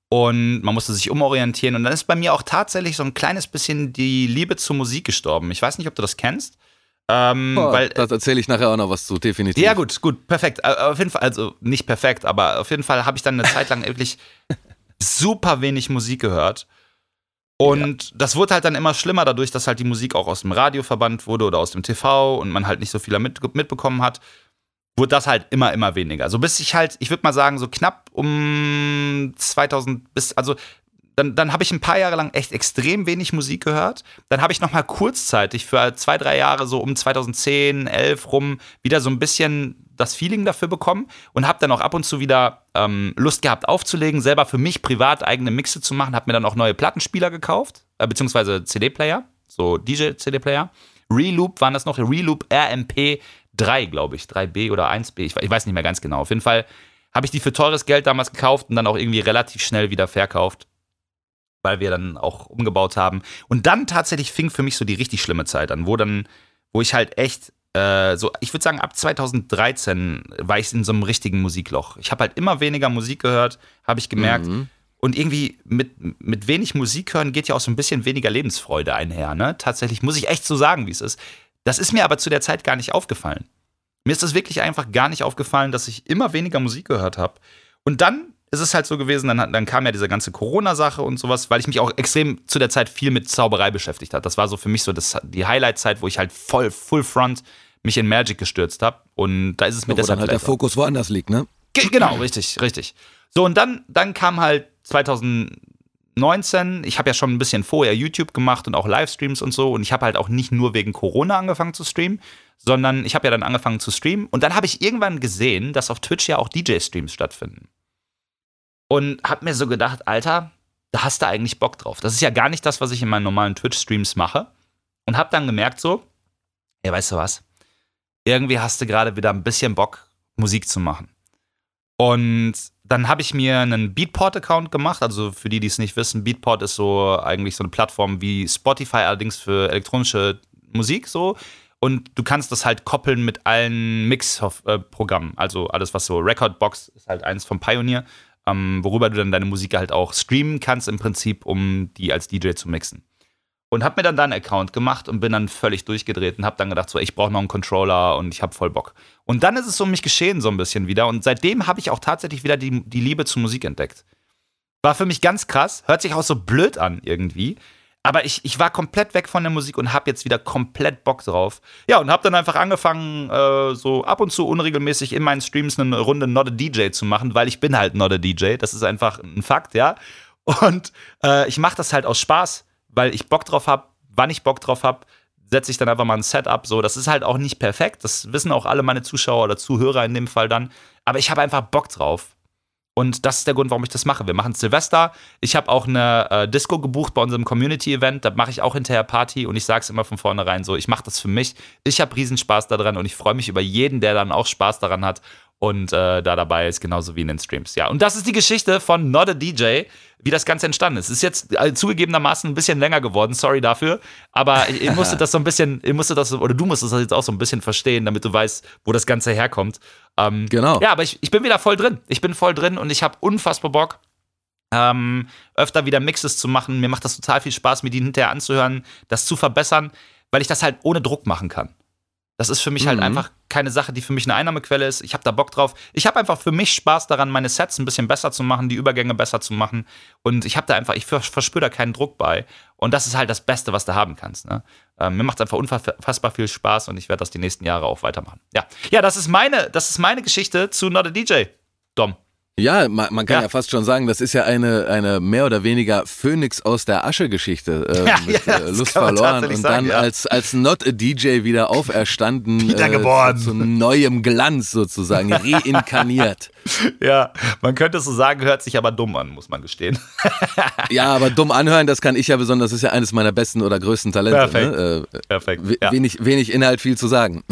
B: Und man musste sich umorientieren. Und dann ist bei mir auch tatsächlich so ein kleines bisschen die Liebe zur Musik gestorben. Ich weiß nicht, ob du das kennst. Ähm,
A: Boah,
B: weil,
A: da erzähle ich nachher auch noch was zu, definitiv.
B: ja, gut, gut, perfekt. Äh, Auf jeden Fall, also nicht perfekt, aber auf jeden Fall habe ich dann eine Zeit lang wirklich super wenig Musik gehört. Und das wurde halt dann immer schlimmer, dadurch, dass halt die Musik auch aus dem Radio verbannt wurde oder aus dem TV und man halt nicht so viel mit, mitbekommen hat, wurde das halt immer, immer weniger. Also bis ich halt, ich würde mal sagen, so knapp um 2000 bis, also dann, dann habe ich ein paar Jahre lang echt extrem wenig Musik gehört. Dann habe ich noch mal kurzzeitig für zwei, drei Jahre so um 2010, 11 rum wieder so ein bisschen das Feeling dafür bekommen und habe dann auch ab und zu wieder ähm, Lust gehabt aufzulegen, selber für mich privat eigene Mixe zu machen. Habe mir dann auch neue Plattenspieler gekauft, äh, beziehungsweise CD-Player, so DJ-CD-Player. Reloop waren das noch, Reloop RMP 3, glaube ich, 3B oder 1B, ich, ich weiß nicht mehr ganz genau. Auf jeden Fall habe ich die für teures Geld damals gekauft und dann auch irgendwie relativ schnell wieder verkauft weil wir dann auch umgebaut haben. Und dann tatsächlich fing für mich so die richtig schlimme Zeit an, wo dann, wo ich halt echt, äh, so, ich würde sagen, ab 2013 war ich in so einem richtigen Musikloch. Ich habe halt immer weniger Musik gehört, habe ich gemerkt.
A: Mhm.
B: Und irgendwie mit, mit wenig Musik hören geht ja auch so ein bisschen weniger Lebensfreude einher. Ne? Tatsächlich muss ich echt so sagen, wie es ist. Das ist mir aber zu der Zeit gar nicht aufgefallen. Mir ist das wirklich einfach gar nicht aufgefallen, dass ich immer weniger Musik gehört habe. Und dann ist es halt so gewesen, dann, dann kam ja diese ganze Corona-Sache und sowas, weil ich mich auch extrem zu der Zeit viel mit Zauberei beschäftigt habe. Das war so für mich so das, die Highlight-Zeit, wo ich halt voll Full Front mich in Magic gestürzt habe. Und da ist es mir
A: Wo dann
B: deshalb
A: halt der Fokus woanders liegt, ne?
B: Ge genau, richtig, richtig. So, und dann, dann kam halt 2019, ich habe ja schon ein bisschen vorher YouTube gemacht und auch Livestreams und so. Und ich habe halt auch nicht nur wegen Corona angefangen zu streamen, sondern ich habe ja dann angefangen zu streamen. Und dann habe ich irgendwann gesehen, dass auf Twitch ja auch DJ-Streams stattfinden. Und habe mir so gedacht, Alter, da hast du eigentlich Bock drauf. Das ist ja gar nicht das, was ich in meinen normalen Twitch-Streams mache. Und habe dann gemerkt so, ja, weißt du was? Irgendwie hast du gerade wieder ein bisschen Bock, Musik zu machen. Und dann habe ich mir einen Beatport-Account gemacht. Also für die, die es nicht wissen, Beatport ist so eigentlich so eine Plattform wie Spotify, allerdings für elektronische Musik so. Und du kannst das halt koppeln mit allen Mix-Programmen. Also alles, was so Recordbox ist halt eins vom Pioneer, ähm, worüber du dann deine Musik halt auch streamen kannst im Prinzip, um die als DJ zu mixen. Und hab mir dann da einen Account gemacht und bin dann völlig durchgedreht und hab dann gedacht, so, ich brauche noch einen Controller und ich hab voll Bock. Und dann ist es um mich geschehen so ein bisschen wieder. Und seitdem habe ich auch tatsächlich wieder die, die Liebe zur Musik entdeckt. War für mich ganz krass, hört sich auch so blöd an irgendwie. aber ich, ich war komplett weg von der Musik und habe jetzt wieder komplett Bock drauf. Ja, und habe dann einfach angefangen, äh, so ab und zu unregelmäßig in meinen Streams eine Runde Not a DJ zu machen, weil ich bin halt Not a DJ. Das ist einfach ein Fakt, ja. Und äh, ich mache das halt aus Spaß, weil ich Bock drauf habe, wann ich Bock drauf habe, setze ich dann einfach mal ein Setup. So, das ist halt auch nicht perfekt. Das wissen auch alle meine Zuschauer oder Zuhörer in dem Fall dann. Aber ich habe einfach Bock drauf. Und das ist der Grund, warum ich das mache. Wir machen Silvester. Ich habe auch eine äh, Disco gebucht bei unserem Community-Event. Da mache ich auch hinterher Party und ich sage es immer von vornherein so: Ich mache das für mich. Ich habe Riesenspaß daran und ich freue mich über jeden, der dann auch Spaß daran hat und äh, da dabei ist, genauso wie in den Streams. Ja, und das ist die Geschichte von Not a DJ, wie das Ganze entstanden ist. Ist jetzt äh, zugegebenermaßen ein bisschen länger geworden, sorry dafür, aber ich, ich musste das so ein bisschen, ich musste das, oder du musstest das jetzt auch so ein bisschen verstehen, damit du weißt, wo das Ganze herkommt. Ähm,
A: genau.
B: Ja, aber ich, ich bin wieder voll drin. Ich bin voll drin und ich habe unfassbar Bock. Ähm, öfter wieder Mixes zu machen. Mir macht das total viel Spaß, mir die hinterher anzuhören, das zu verbessern, weil ich das halt ohne Druck machen kann. Das ist für mich halt mhm. halt einfach keine Sache, die für mich eine Einnahmequelle ist. Ich habe da Bock drauf. Ich habe einfach für mich Spaß daran, meine Sets ein bisschen besser zu machen, die Übergänge besser zu machen. Und ich habe da einfach, ich verspüre da keinen Druck bei. Und das ist halt das Beste, was du haben kannst. Ne? Ähm, mir macht es einfach unfassbar viel Spaß und ich werde das die nächsten Jahre auch weitermachen. Ja, ja, das ist meine, das ist meine Geschichte zu Not a DJ. Dom.
A: Ja, man, man kann ja. ja. fast schon sagen, das ist ja eine, eine mehr oder weniger Phönix aus der Asche-Geschichte. Äh,
B: ja, mit ja,
A: äh, Lust verloren und sagen, dann als, als Not a DJ wieder auferstanden.
B: Wiedergeboren.
A: Äh, zu, zu neuem Glanz sozusagen, reinkarniert.
B: ja, man könnte es so sagen, hört sich aber dumm an, muss man gestehen.
A: ja, aber dumm anhören, das kann ich ja besonders, das ist ja eines meiner besten oder größten Talente.
B: Perfekt.
A: Ne?
B: Äh, Perfekt.
A: Wenig, wenig Inhalt, viel zu sagen.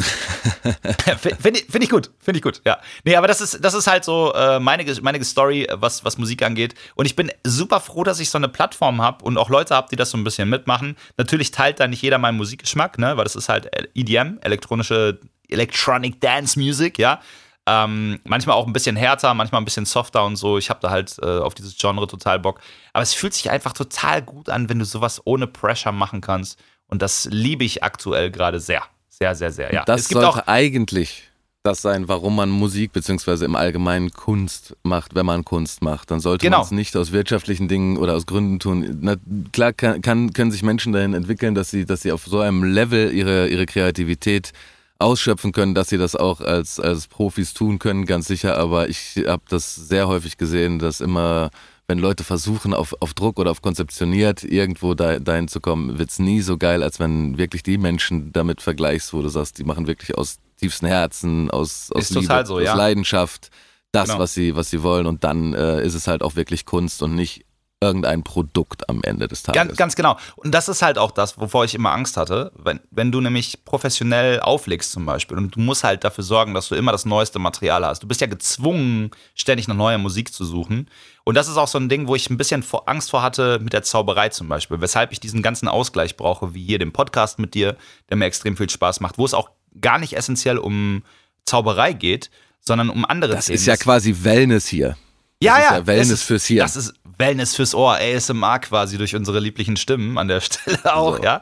B: Finde ich, find ich gut, finde ich gut, ja. Nee, aber das ist, das ist halt so äh, meine meine Story, was, was Musik angeht. Und ich bin super froh, dass ich so eine Plattform habe und auch Leute habe, die das so ein bisschen mitmachen. Natürlich teilt da nicht jeder meinen Musikgeschmack, ne? weil das ist halt EDM, elektronische Electronic Dance Music, ja. Ähm, manchmal auch ein bisschen härter, manchmal ein bisschen softer und so. Ich habe da halt äh, auf dieses Genre total Bock. Aber es fühlt sich einfach total gut an, wenn du sowas ohne Pressure machen kannst. Und das liebe ich aktuell gerade sehr. Sehr, sehr, sehr. Ja.
A: Das es gibt sollte auch eigentlich das sein, warum man Musik beziehungsweise im Allgemeinen Kunst macht, wenn man Kunst macht. Dann sollte genau. man es nicht aus wirtschaftlichen Dingen oder aus Gründen tun. Na, klar kann, kann, können sich Menschen dahin entwickeln, dass sie, dass sie auf so einem Level ihre, ihre Kreativität ausschöpfen können, dass sie das auch als, als Profis tun können, ganz sicher. Aber ich habe das sehr häufig gesehen, dass immer, wenn Leute versuchen, auf, auf Druck oder auf konzeptioniert irgendwo da, dahin zu kommen, wird es nie so geil, als wenn wirklich die Menschen damit vergleichst, wo du sagst, die machen wirklich aus tiefsten Herzen, aus, aus Liebe,
B: so,
A: aus
B: ja.
A: Leidenschaft das, genau. was, sie, was sie wollen. Und dann äh, ist es halt auch wirklich Kunst und nicht irgendein Produkt am Ende des Tages.
B: Ganz, ganz genau. Und das ist halt auch das, wovor ich immer Angst hatte. Wenn, wenn du nämlich professionell auflegst zum Beispiel und du musst halt dafür sorgen, dass du immer das neueste Material hast. Du bist ja gezwungen, ständig nach neuer Musik zu suchen. Und das ist auch so ein Ding, wo ich ein bisschen vor Angst vor hatte mit der Zauberei zum Beispiel. Weshalb ich diesen ganzen Ausgleich brauche, wie hier den Podcast mit dir, der mir extrem viel Spaß macht, wo es auch gar nicht essentiell um Zauberei geht, sondern um andere
A: das Themen. Das ist ja quasi Wellness hier.
B: Ja, ja, ja.
A: Wellness ist, fürs Hier.
B: Das ist Wellness fürs Ohr, ASMR quasi durch unsere lieblichen Stimmen an der Stelle auch, so. ja.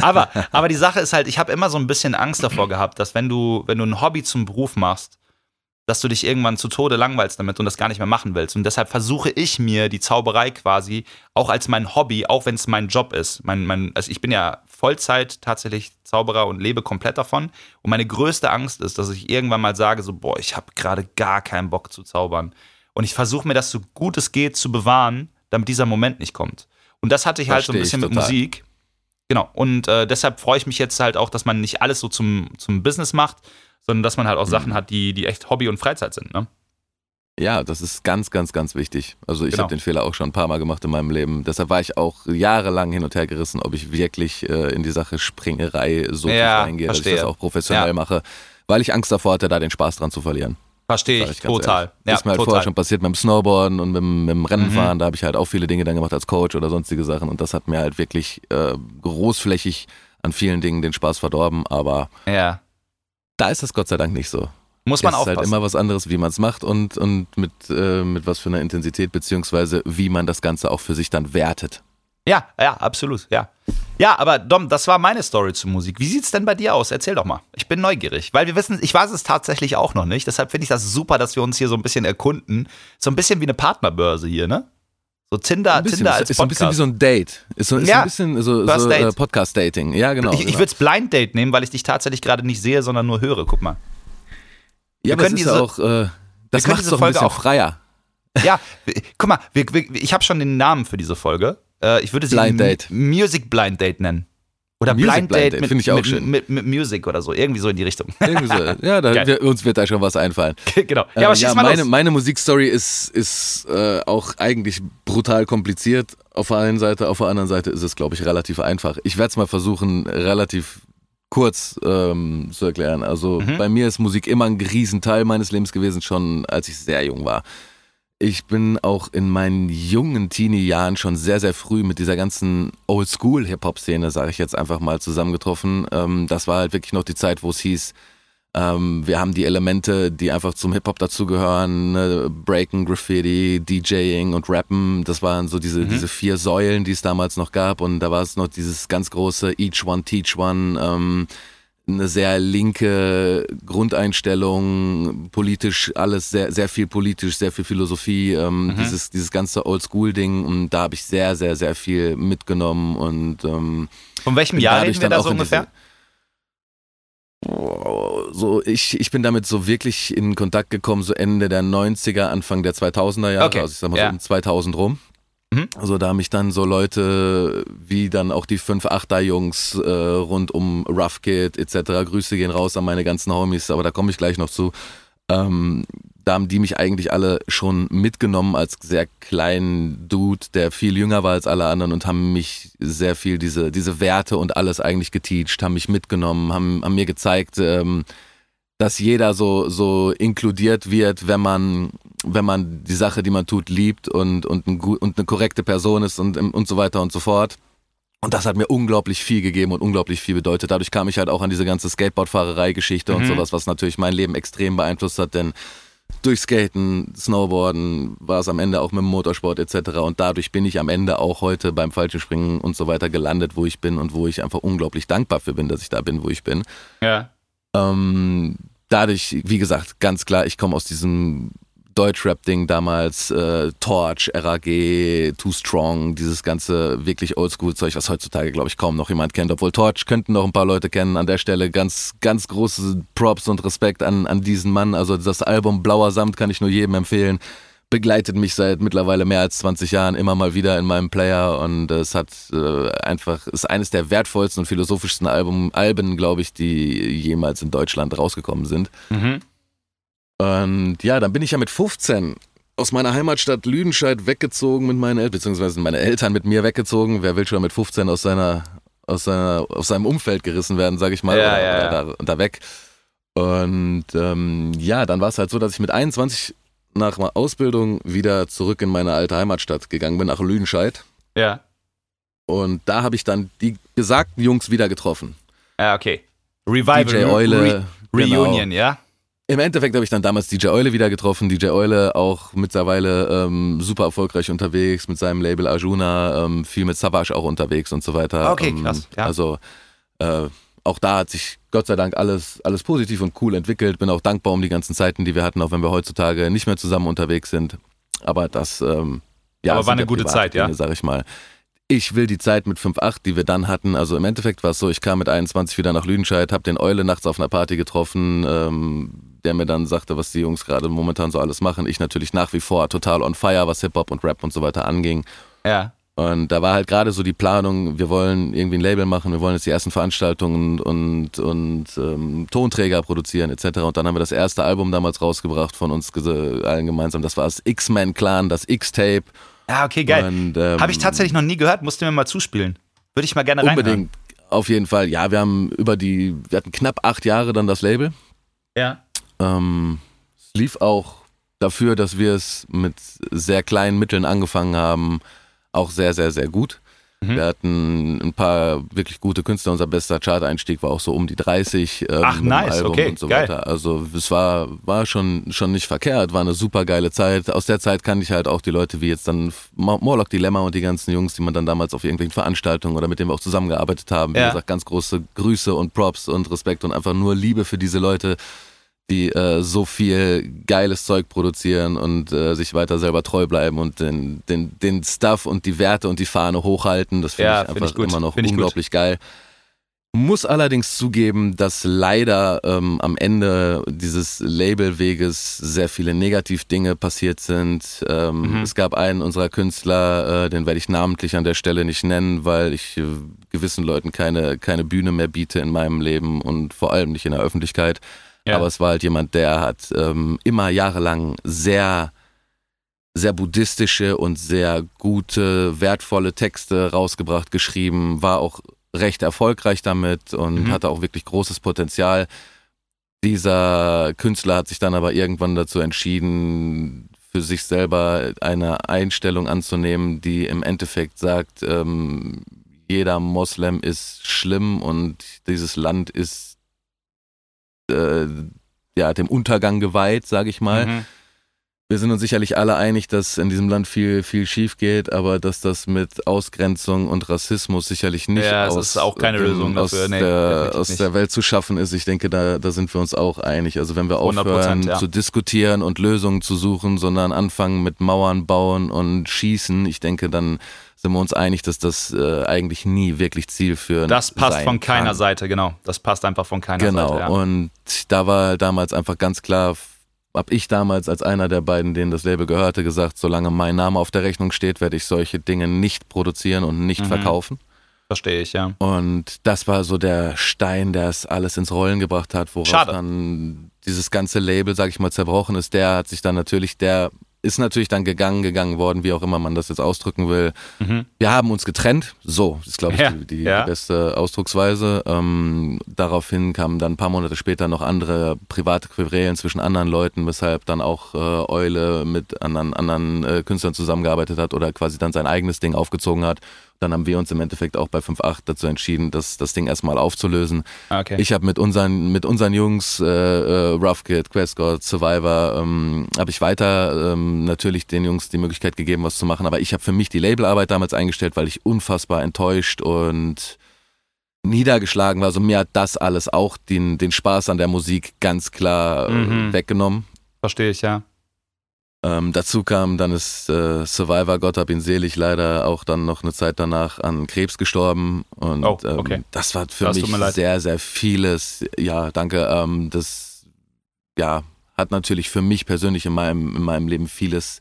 B: Aber, aber die Sache ist halt, ich habe immer so ein bisschen Angst davor gehabt, dass wenn du, wenn du ein Hobby zum Beruf machst, dass du dich irgendwann zu Tode langweilst damit und das gar nicht mehr machen willst. Und deshalb versuche ich mir die Zauberei quasi auch als mein Hobby, auch wenn es mein Job ist. Mein, mein, also ich bin ja Vollzeit tatsächlich Zauberer und lebe komplett davon. Und meine größte Angst ist, dass ich irgendwann mal sage, so, boah, ich habe gerade gar keinen Bock zu zaubern. Und ich versuche mir das so gut es geht zu bewahren, damit dieser Moment nicht kommt. Und das hatte ich halt so ein bisschen mit Musik. Genau. Und äh, deshalb freue ich mich jetzt halt auch, dass man nicht alles so zum, zum Business macht, sondern dass man halt auch mhm. Sachen hat, die, die echt Hobby und Freizeit sind. Ne?
A: Ja, das ist ganz, ganz, ganz wichtig. Also ich genau. habe den Fehler auch schon ein paar Mal gemacht in meinem Leben. Deshalb war ich auch jahrelang hin und her gerissen, ob ich wirklich äh, in die Sache Springerei so
B: ja,
A: reingehe,
B: verstehe.
A: dass ich das auch professionell ja. mache, weil ich Angst davor hatte, da den Spaß dran zu verlieren.
B: Verstehe ich, total.
A: Ja, ist mir halt
B: total.
A: vorher schon passiert mit dem Snowboarden und mit, mit dem Rennenfahren. Mhm. Da habe ich halt auch viele Dinge dann gemacht als Coach oder sonstige Sachen. Und das hat mir halt wirklich äh, großflächig an vielen Dingen den Spaß verdorben. Aber
B: ja.
A: Da ist das Gott sei Dank nicht so.
B: Muss man auch.
A: Es ist halt immer was anderes, wie man es macht und, und mit, äh, mit was für einer Intensität, beziehungsweise wie man das Ganze auch für sich dann wertet.
B: Ja, ja, absolut, ja. Ja, aber Dom, das war meine Story zur Musik. Wie sieht's denn bei dir aus? Erzähl doch mal. Ich bin neugierig, weil wir wissen, ich weiß es tatsächlich auch noch nicht. Deshalb finde ich das super, dass wir uns hier so ein bisschen erkunden. So ein bisschen wie eine Partnerbörse hier, ne? So Tinder,
A: Ein
B: Tinder
A: ist,
B: als
A: ist so ein bisschen wie
B: Podcast.
A: so ein Date. Ist so, ist
B: Ja,
A: ein bisschen so, so äh, Podcast-Dating. Ja, genau.
B: ich ich
A: genau.
B: würde es Blind Date nehmen, weil ich dich tatsächlich gerade nicht sehe, sondern nur höre. Guck mal.
A: ja, aber
B: können
A: ist
B: diese-
A: auch, äh, das macht es
B: diese
A: doch ein
B: Folge
A: bisschen
B: auch-
A: freier.
B: Ja, guck mal, wir, wir, ich habe schon den Namen für diese Folge. Äh, ich würde sie
A: Blind Date.
B: Music Blind Date nennen. Oder
A: Music
B: Blind
A: Blind
B: Date, mit,
A: finde ich auch
B: mit,
A: schön.
B: Mit, mit Music oder so. Irgendwie so in die Richtung.
A: Irgendwie so. Ja, da, wir, uns wird da schon was einfallen.
B: genau.
A: Äh,
B: Ja, aber schieß mal
A: meine,
B: los.
A: meine Musikstory ist, ist äh, auch eigentlich brutal kompliziert auf der einen Seite, auf der anderen Seite ist es, glaube ich, relativ einfach. Ich werde es mal versuchen, relativ kurz ähm, zu erklären. Also
B: Mhm.
A: bei mir ist Musik immer ein Riesenteil meines Lebens gewesen, schon als ich sehr jung war. Ich bin auch in meinen jungen Teenie-Jahren schon sehr, sehr früh mit dieser ganzen Oldschool-Hip-Hop-Szene, sage ich jetzt einfach mal, zusammengetroffen. Ähm, das war halt wirklich noch die Zeit, wo es hieß, ähm, wir haben die Elemente, die einfach zum Hip-Hop dazugehören, ne? Breaken, Graffiti, DJing und Rappen. Das waren so diese, diese vier Säulen, die es damals noch gab. Und da war es noch dieses ganz große Each One, Teach One. Ähm, eine sehr linke Grundeinstellung, politisch alles sehr, sehr viel politisch, sehr viel Philosophie, ähm, dieses, dieses ganze Oldschool-Ding und da habe ich sehr, sehr, sehr viel mitgenommen und ähm,
B: Von welchem Jahr reden wir da
A: auch
B: so ungefähr?
A: So ich, ich bin damit so wirklich in Kontakt gekommen, so Ende der 90er, Anfang der 2000er Jahre,
B: Okay,
A: also ich sag mal
B: ja.
A: so um 2000 rum.
B: Mhm.
A: Also da mich dann so Leute wie dann auch die 5-8er Jungs äh, rund um Rough Kid etc. Grüße gehen raus an meine ganzen Homies, aber da komme ich gleich noch zu. Ähm, da haben die mich eigentlich alle schon mitgenommen als sehr kleinen Dude, der viel jünger war als alle anderen und haben mich sehr viel diese, diese Werte und alles eigentlich geteacht, haben mich mitgenommen, haben, haben mir gezeigt, ähm, dass jeder so, so inkludiert wird, wenn man, wenn man die Sache, die man tut, liebt und, und, ein, und eine korrekte Person ist und, und so weiter und so fort. Und das hat mir unglaublich viel gegeben und unglaublich viel bedeutet. Dadurch kam ich halt auch an diese ganze Skateboardfahrerei-Geschichte und
B: Mhm.
A: sowas, was natürlich mein Leben extrem beeinflusst hat, denn durch Skaten, Snowboarden war es am Ende auch mit dem Motorsport etc. Und dadurch bin ich am Ende auch heute beim Fallschirmspringen und so weiter gelandet, wo ich bin und wo ich einfach unglaublich dankbar für bin, dass ich da bin, wo ich bin.
B: Ja.
A: Ähm, dadurch, wie gesagt, ganz klar, ich komme aus diesem Deutschrap-Ding damals, äh, Torch, RAG, Too Strong, dieses ganze wirklich Oldschool-Zeug, was heutzutage, glaube ich, kaum noch jemand kennt. Obwohl Torch könnten noch ein paar Leute kennen. An der Stelle ganz, ganz große Props und Respekt an, an diesen Mann. Also das Album Blauer Samt kann ich nur jedem empfehlen. Begleitet mich seit mittlerweile mehr als 20 Jahren immer mal wieder in meinem Player und es hat äh, einfach, ist eines der wertvollsten und philosophischsten Album, Alben, glaube ich, die jemals in Deutschland rausgekommen sind.
B: Mhm.
A: Und ja, dann bin ich ja mit 15 aus meiner Heimatstadt Lüdenscheid weggezogen mit meinen Eltern, beziehungsweise meine Eltern mit mir weggezogen. Wer will schon mit 15 aus seiner, aus seiner, aus seinem Umfeld gerissen werden, sage ich mal,
B: Ja,
A: oder,
B: ja,
A: oder,
B: ja.
A: Da, da weg. Und ähm, ja, dann war es halt so, dass ich mit 21 nach meiner Ausbildung wieder zurück in meine alte Heimatstadt gegangen bin, nach Lüdenscheid.
B: Ja.
A: Und da habe ich dann die gesagten Jungs wieder getroffen.
B: Ja, okay. Revival.
A: DJ Eule.
B: Re
A: genau.
B: Reunion, ja?
A: Im Endeffekt habe ich dann damals DJ Eule wieder getroffen. DJ Eule auch mittlerweile ähm, super erfolgreich unterwegs mit seinem Label Arjuna, ähm, viel mit Savage auch unterwegs und so weiter.
B: Okay,
A: ähm,
B: krass, ja.
A: Also äh, auch da hat sich Gott sei Dank alles, alles positiv und cool entwickelt. Bin auch dankbar um die ganzen Zeiten, die wir hatten, auch wenn wir heutzutage nicht mehr zusammen unterwegs sind. Aber das, ähm, ja,
B: Aber war eine
A: ja
B: gute Zeit, ja?
A: Dinge, Sag ich mal. Ich will die Zeit mit 5,8, die wir dann hatten. Also im Endeffekt war es so, ich kam mit 21 wieder nach Lüdenscheid, habe den Eule nachts auf einer Party getroffen, ähm, der mir dann sagte, was die Jungs gerade momentan so alles machen. Ich natürlich nach wie vor total on fire, was Hip-Hop und Rap und so weiter anging.
B: Ja.
A: Und da war halt gerade so die Planung, wir wollen irgendwie ein Label machen, wir wollen jetzt die ersten Veranstaltungen und, und ähm, Tonträger produzieren etc. Und dann haben wir das erste Album damals rausgebracht von uns allen gemeinsam. Das war das X-Men Clan, das X-Tape.
B: Ja, okay, geil.
A: Ähm,
B: Habe ich tatsächlich noch nie gehört, musst du mir mal zuspielen. Würde ich mal gerne reinhören.
A: Unbedingt, auf jeden Fall. Ja, wir haben über die, wir hatten knapp acht Jahre dann das Label.
B: Ja.
A: Ähm, es lief auch dafür, dass wir es mit sehr kleinen Mitteln angefangen haben, auch sehr, sehr, sehr gut.
B: Mhm.
A: Wir hatten ein paar wirklich gute Künstler. Unser bester Chart-Einstieg war auch so um die 30 ähm,
B: Ach, nice,
A: Album
B: okay,
A: und so
B: geil.
A: weiter. Also es war, war schon, schon nicht verkehrt, war eine super geile Zeit. Aus der Zeit kannte ich halt auch die Leute wie jetzt dann Mo- Morlock Dilemma und die ganzen Jungs, die man dann damals auf irgendwelchen Veranstaltungen oder mit denen wir auch zusammengearbeitet haben. Wie
B: Ja.
A: gesagt, ganz große Grüße und Props und Respekt und einfach nur Liebe für diese Leute, die äh, so viel geiles Zeug produzieren und äh, sich weiter selber treu bleiben und den, den, den Stuff und die Werte und die Fahne hochhalten. Das finde
B: Ja,
A: ich
B: find
A: einfach
B: ich gut.
A: immer noch
B: Find ich
A: unglaublich geil. Muss allerdings zugeben, dass leider ähm, am Ende dieses Labelweges sehr viele Negativdinge passiert sind. Ähm,
B: Mhm.
A: Es gab einen unserer Künstler, äh, den werde ich namentlich an der Stelle nicht nennen, weil ich äh, gewissen Leuten keine, keine Bühne mehr biete in meinem Leben und vor allem nicht in der Öffentlichkeit.
B: Ja.
A: Aber es war halt jemand, der hat ähm, immer jahrelang sehr, sehr buddhistische und sehr gute, wertvolle Texte rausgebracht, geschrieben, war auch recht erfolgreich damit und
B: Mhm.
A: hatte auch wirklich großes Potenzial. Dieser Künstler hat sich dann aber irgendwann dazu entschieden, für sich selber eine Einstellung anzunehmen, die im Endeffekt sagt, ähm, jeder Moslem ist schlimm und dieses Land ist äh, ja, dem Untergang geweiht, sage ich mal.
B: Mhm.
A: Wir sind uns sicherlich alle einig, dass in diesem Land viel, viel schief geht, aber dass das mit Ausgrenzung und Rassismus sicherlich nicht
B: Ja,
A: aus,
B: ist auch keine Lösung
A: aus,
B: dafür. Nee,
A: der, aus der Welt zu schaffen ist. Ich denke, da, da sind wir uns auch einig. Also wenn wir
B: 100%,
A: aufhören
B: ja.
A: zu diskutieren und Lösungen zu suchen, sondern anfangen mit Mauern bauen und schießen, ich denke, dann sind wir uns einig, dass das äh, eigentlich nie wirklich zielführend
B: Das passt von keiner
A: kann.
B: Seite, genau. Das passt einfach von keiner
A: Genau,
B: Seite. Ja.
A: und da war damals einfach ganz klar, hab ich damals als einer der beiden, denen das Label gehörte, gesagt, solange mein Name auf der Rechnung steht, werde ich solche Dinge nicht produzieren und nicht
B: Mhm.
A: verkaufen.
B: Verstehe ich, ja.
A: Und das war so der Stein, der es alles ins Rollen gebracht hat, worauf
B: Schade.
A: dann dieses ganze Label, sag ich mal, zerbrochen ist. Der hat sich dann natürlich, der ist natürlich dann gegangen, gegangen worden, wie auch immer man das jetzt ausdrücken will.
B: Mhm.
A: Wir haben uns getrennt. So ist, glaube ich,
B: Ja,
A: die, die
B: ja.
A: beste Ausdrucksweise. Ähm, daraufhin kamen dann ein paar Monate später noch andere private Querelen zwischen anderen Leuten, weshalb dann auch äh, Eule mit anderen, anderen äh, Künstlern zusammengearbeitet hat oder quasi dann sein eigenes Ding aufgezogen hat. Dann haben wir uns im Endeffekt auch bei 5.8 dazu entschieden, das, das Ding erstmal aufzulösen.
B: Ah, Okay.
A: Ich habe mit unseren, mit unseren Jungs, äh, äh, Rough Kid, Questcode, Survivor, ähm, habe ich weiter ähm, natürlich den Jungs die Möglichkeit gegeben, was zu machen. Aber ich habe für mich die Labelarbeit damals eingestellt, weil ich unfassbar enttäuscht und niedergeschlagen war. Also mir hat das alles auch den, den Spaß an der Musik ganz klar äh,
B: Mhm.
A: weggenommen.
B: Verstehe ich, ja.
A: Ähm, dazu kam dann ist äh, Survivor, Gott hab ihn selig, leider auch dann noch eine Zeit danach an Krebs gestorben. Und
B: Oh, okay.
A: ähm, das war für
B: Das
A: mich sehr, sehr vieles. Ja, danke. Ähm, das ja, hat natürlich für mich persönlich in meinem, in meinem Leben vieles,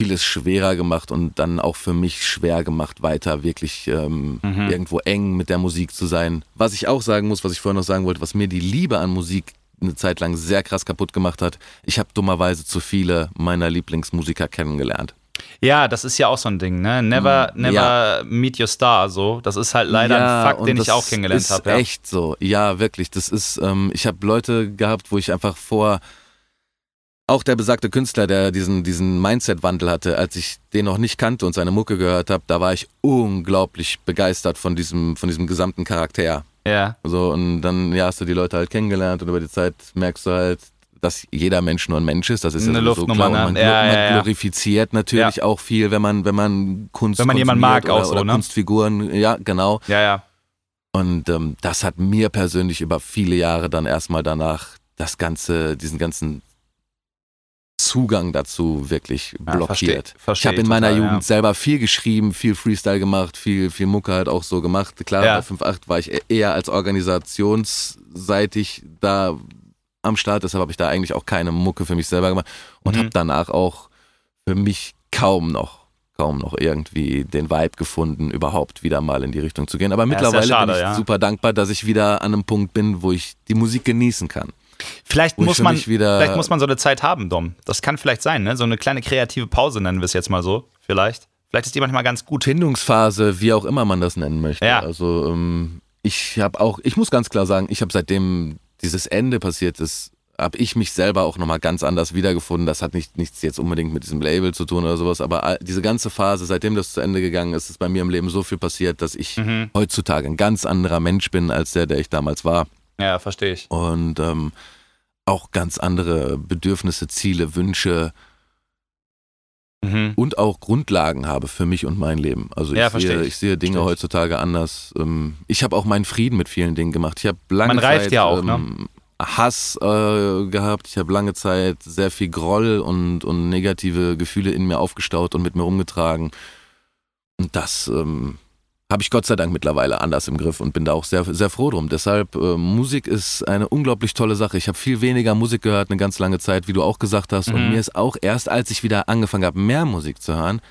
A: vieles schwerer gemacht und dann auch für mich schwer gemacht, weiter wirklich ähm,
B: Mhm.
A: irgendwo eng mit der Musik zu sein. Was ich auch sagen muss, was ich vorhin noch sagen wollte, was mir die Liebe an Musik eine Zeit lang sehr krass kaputt gemacht hat. Ich habe dummerweise zu viele meiner Lieblingsmusiker kennengelernt.
B: Ja, das ist ja auch so ein Ding, ne? Never,
A: Mm,
B: never
A: ja.
B: meet your star, so. Das ist halt leider
A: Ja,
B: ein Fakt, den ich
A: das
B: auch kennengelernt habe. Ja.
A: Echt so, ja, wirklich. Das ist, ähm, ich habe Leute gehabt, wo ich einfach vor, auch der besagte Künstler, der diesen, diesen Mindset-Wandel hatte, als ich den noch nicht kannte und seine Mucke gehört habe, da war ich unglaublich begeistert von diesem, von diesem gesamten Charakter.
B: Ja,
A: So, und dann ja, hast du die Leute halt kennengelernt und über die Zeit merkst du halt, dass jeder Mensch nur ein Mensch ist. Das ist ja
B: Eine Luftnummer,
A: klar. Und
B: ne?
A: man,
B: Ja,
A: man
B: ja, ja.
A: glorifiziert natürlich auch viel, wenn man, wenn man Kunst
B: Wenn man jemanden mag
A: oder,
B: auch so,
A: oder
B: ne?
A: Kunstfiguren, ja, genau.
B: ja, ja.
A: Und ähm, das hat mir persönlich über viele Jahre dann erstmal danach das ganze, diesen ganzen Zugang dazu wirklich
B: Ja, versteh-
A: blockiert.
B: versteh
A: ich habe in meiner
B: total,
A: Jugend
B: ja.
A: selber viel geschrieben, viel Freestyle gemacht, viel, viel Mucke halt auch so gemacht. Klar,
B: Ja.
A: bei 5.8 war ich e-, eher als organisationsseitig da am Start, deshalb habe ich da eigentlich auch keine Mucke für mich selber gemacht und
B: Mhm.
A: habe danach auch für mich kaum noch kaum noch irgendwie den Vibe gefunden, überhaupt wieder mal in die Richtung zu gehen. Aber mittlerweile
B: schade,
A: bin ich super dankbar, dass ich wieder an einem Punkt bin, wo ich die Musik genießen kann.
B: Vielleicht muss, man, vielleicht muss man so eine Zeit haben, Dom. Das kann vielleicht sein, ne? So eine kleine kreative Pause nennen wir es jetzt mal so. Vielleicht. Vielleicht ist die manchmal ganz gut.
A: Findungsphase, wie auch immer man das nennen möchte.
B: Ja.
A: Also ähm, ich habe auch, ich muss ganz klar sagen, ich habe seitdem dieses Ende passiert ist, habe ich mich selber auch nochmal ganz anders wiedergefunden. Das hat nicht, nichts jetzt unbedingt mit diesem Label zu tun oder sowas, aber diese ganze Phase, seitdem das zu Ende gegangen ist, ist bei mir im Leben so viel passiert, dass ich
B: Mhm.
A: heutzutage ein ganz anderer Mensch bin als der, der ich damals war.
B: Ja, verstehe ich.
A: und ähm, auch ganz andere Bedürfnisse, Ziele, Wünsche
B: Mhm.
A: und auch Grundlagen habe für mich und mein Leben. Also ich,
B: Ja, verstehe
A: sehe,
B: ich.
A: ich sehe Dinge
B: Verstehe ich.
A: heutzutage anders. Ähm, ich habe auch meinen Frieden mit vielen Dingen gemacht. Ich habe lange
B: Man reift
A: Zeit,
B: ja auch, ne?
A: ähm, Hass äh, gehabt. Ich habe lange Zeit sehr viel Groll und, und negative Gefühle in mir aufgestaut und mit mir rumgetragen. Und das ähm, habe ich Gott sei Dank mittlerweile anders im Griff und bin da auch sehr, sehr froh drum. Deshalb, äh, Musik ist eine unglaublich tolle Sache. Ich habe viel weniger Musik gehört eine ganz lange Zeit, wie du auch gesagt hast. Mhm. Und mir ist auch erst, als ich wieder angefangen habe, mehr Musik zu hören,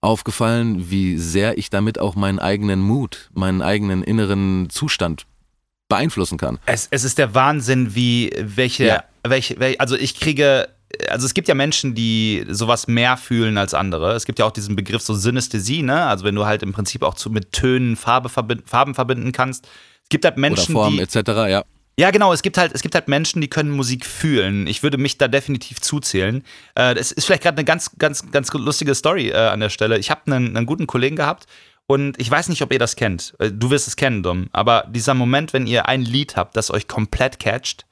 A: aufgefallen, wie sehr ich damit auch meinen eigenen Mut, meinen eigenen inneren Zustand beeinflussen kann.
B: Es, es ist der Wahnsinn, wie welche, ja. welche, welche, also ich kriege also es gibt ja Menschen, die sowas mehr fühlen als andere. Es gibt ja auch diesen Begriff so Synästhesie, ne? Also wenn du halt im Prinzip auch zu, mit Tönen Farbe verbinden, Farben verbinden kannst. Es gibt halt Menschen,
A: Oder Form
B: die
A: etc. Ja.
B: Ja, genau. Es gibt halt, es gibt halt Menschen, die können Musik fühlen. Ich würde mich da definitiv zuzählen. Äh, das ist vielleicht gerade eine ganz, ganz, ganz lustige Story äh, an der Stelle. Ich habe einen, einen guten Kollegen gehabt und ich weiß nicht, ob ihr das kennt. Äh, du wirst es kennen, Dom. Aber dieser Moment, wenn ihr ein Lied habt, das euch komplett catcht,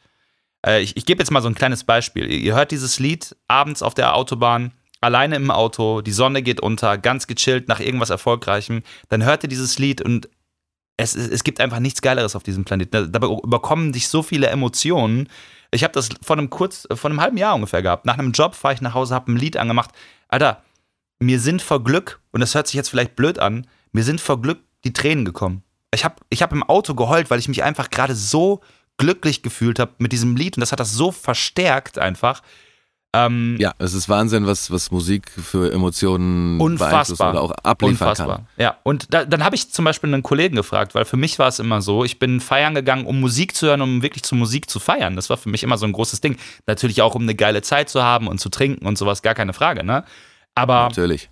B: äh, ich, ich gebe jetzt mal so ein kleines Beispiel. Ihr hört dieses Lied abends auf der Autobahn, alleine im Auto, die Sonne geht unter, ganz gechillt nach irgendwas Erfolgreichem. Dann hört ihr dieses Lied und es, es gibt einfach nichts Geileres auf diesem Planeten. Dabei überkommen dich so viele Emotionen. Ich habe das vor einem kurz, vor einem halben Jahr ungefähr gehabt. Nach einem Job fahre ich nach Hause, habe ein Lied angemacht. Alter, mir sind vor Glück, und das hört sich jetzt vielleicht blöd an, mir sind vor Glück die Tränen gekommen. Ich habe ich hab im Auto geheult, weil ich mich einfach gerade so glücklich gefühlt habe mit diesem Lied und das hat das so verstärkt einfach.
A: Ähm, ja, es ist Wahnsinn, was, was Musik für Emotionen
B: unfassbar
A: oder auch abliefern
B: unfassbar.
A: kann.
B: Ja, und da, dann habe ich zum Beispiel einen Kollegen gefragt, weil für mich war es immer so, ich bin feiern gegangen, um Musik zu hören, um wirklich zu Musik zu feiern. Das war für mich immer so ein großes Ding. Natürlich auch, um eine geile Zeit zu haben und zu trinken und sowas, gar keine Frage, ne? Aber
A: Natürlich.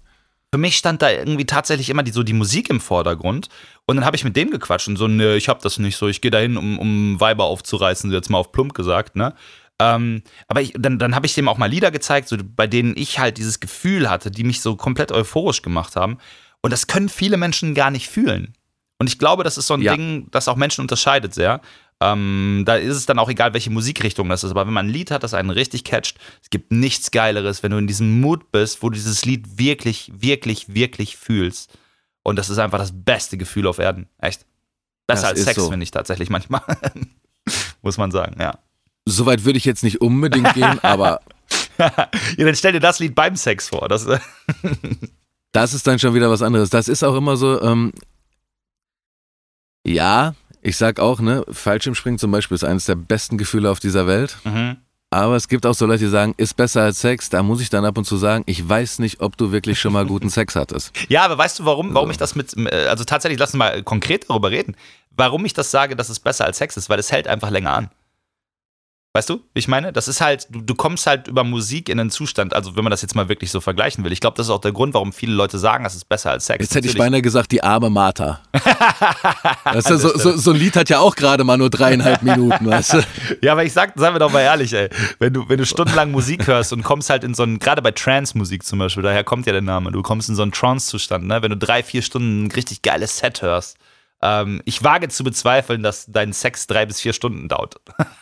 B: Für mich stand da irgendwie tatsächlich immer die, so die Musik im Vordergrund. Und dann habe ich mit dem gequatscht und so, ne, ich hab das nicht so, ich gehe dahin, um, um Weiber aufzureißen, jetzt mal auf plump gesagt, ne? Ähm, aber ich, dann, dann habe ich dem auch mal Lieder gezeigt, so, bei denen ich halt dieses Gefühl hatte, die mich so komplett euphorisch gemacht haben. Und das können viele Menschen gar nicht fühlen. Und ich glaube, das ist so ein ja. Ding, das auch Menschen unterscheidet sehr. Ähm, da ist es dann auch egal, welche Musikrichtung das ist. Aber wenn man ein Lied hat, das einen richtig catcht, es gibt nichts Geileres, wenn du in diesem Mut bist, wo du dieses Lied wirklich, wirklich, wirklich fühlst. Und das ist einfach das beste Gefühl auf Erden. Echt. Besser das als Sex, so. finde ich tatsächlich manchmal. Muss man sagen, ja.
A: Soweit würde ich jetzt nicht unbedingt gehen, aber.
B: ja, dann stell dir das Lied beim Sex vor. Das,
A: das ist dann schon wieder was anderes. Das ist auch immer so, ähm, ja, ich sag auch, ne, Fallschirmspringen zum Beispiel ist eines der besten Gefühle auf dieser Welt. Mhm. Aber es gibt auch so Leute, die sagen, ist besser als Sex. Da muss ich dann ab und zu sagen, ich weiß nicht, ob du wirklich schon mal guten Sex hattest.
B: Ja, aber weißt du, warum, warum ich das mit, äh, also tatsächlich, lass uns mal konkret darüber reden. Warum ich das sage, dass es besser als Sex ist, weil es hält einfach länger an. Weißt du, wie ich meine? Das ist halt, du, du kommst halt über Musik in einen Zustand, also wenn man das jetzt mal wirklich so vergleichen will. Ich glaube, das ist auch der Grund, warum viele Leute sagen, es ist besser als Sex.
A: Jetzt hätte ich beinahe gesagt, die arme Martha. weißt du, so, so, so, ein Lied hat ja auch gerade mal nur dreieinhalb Minuten, weißt du?
B: Ja, aber ich sag, sagen wir doch mal ehrlich, ey, wenn du, wenn du stundenlang Musik hörst und kommst halt in so einen, gerade bei Trance-Musik zum Beispiel, daher kommt ja der Name, du kommst in so einen Trance-Zustand, ne? Wenn du drei, vier Stunden ein richtig geiles Set hörst. Ähm, ich wage zu bezweifeln, dass dein Sex drei bis vier Stunden dauert.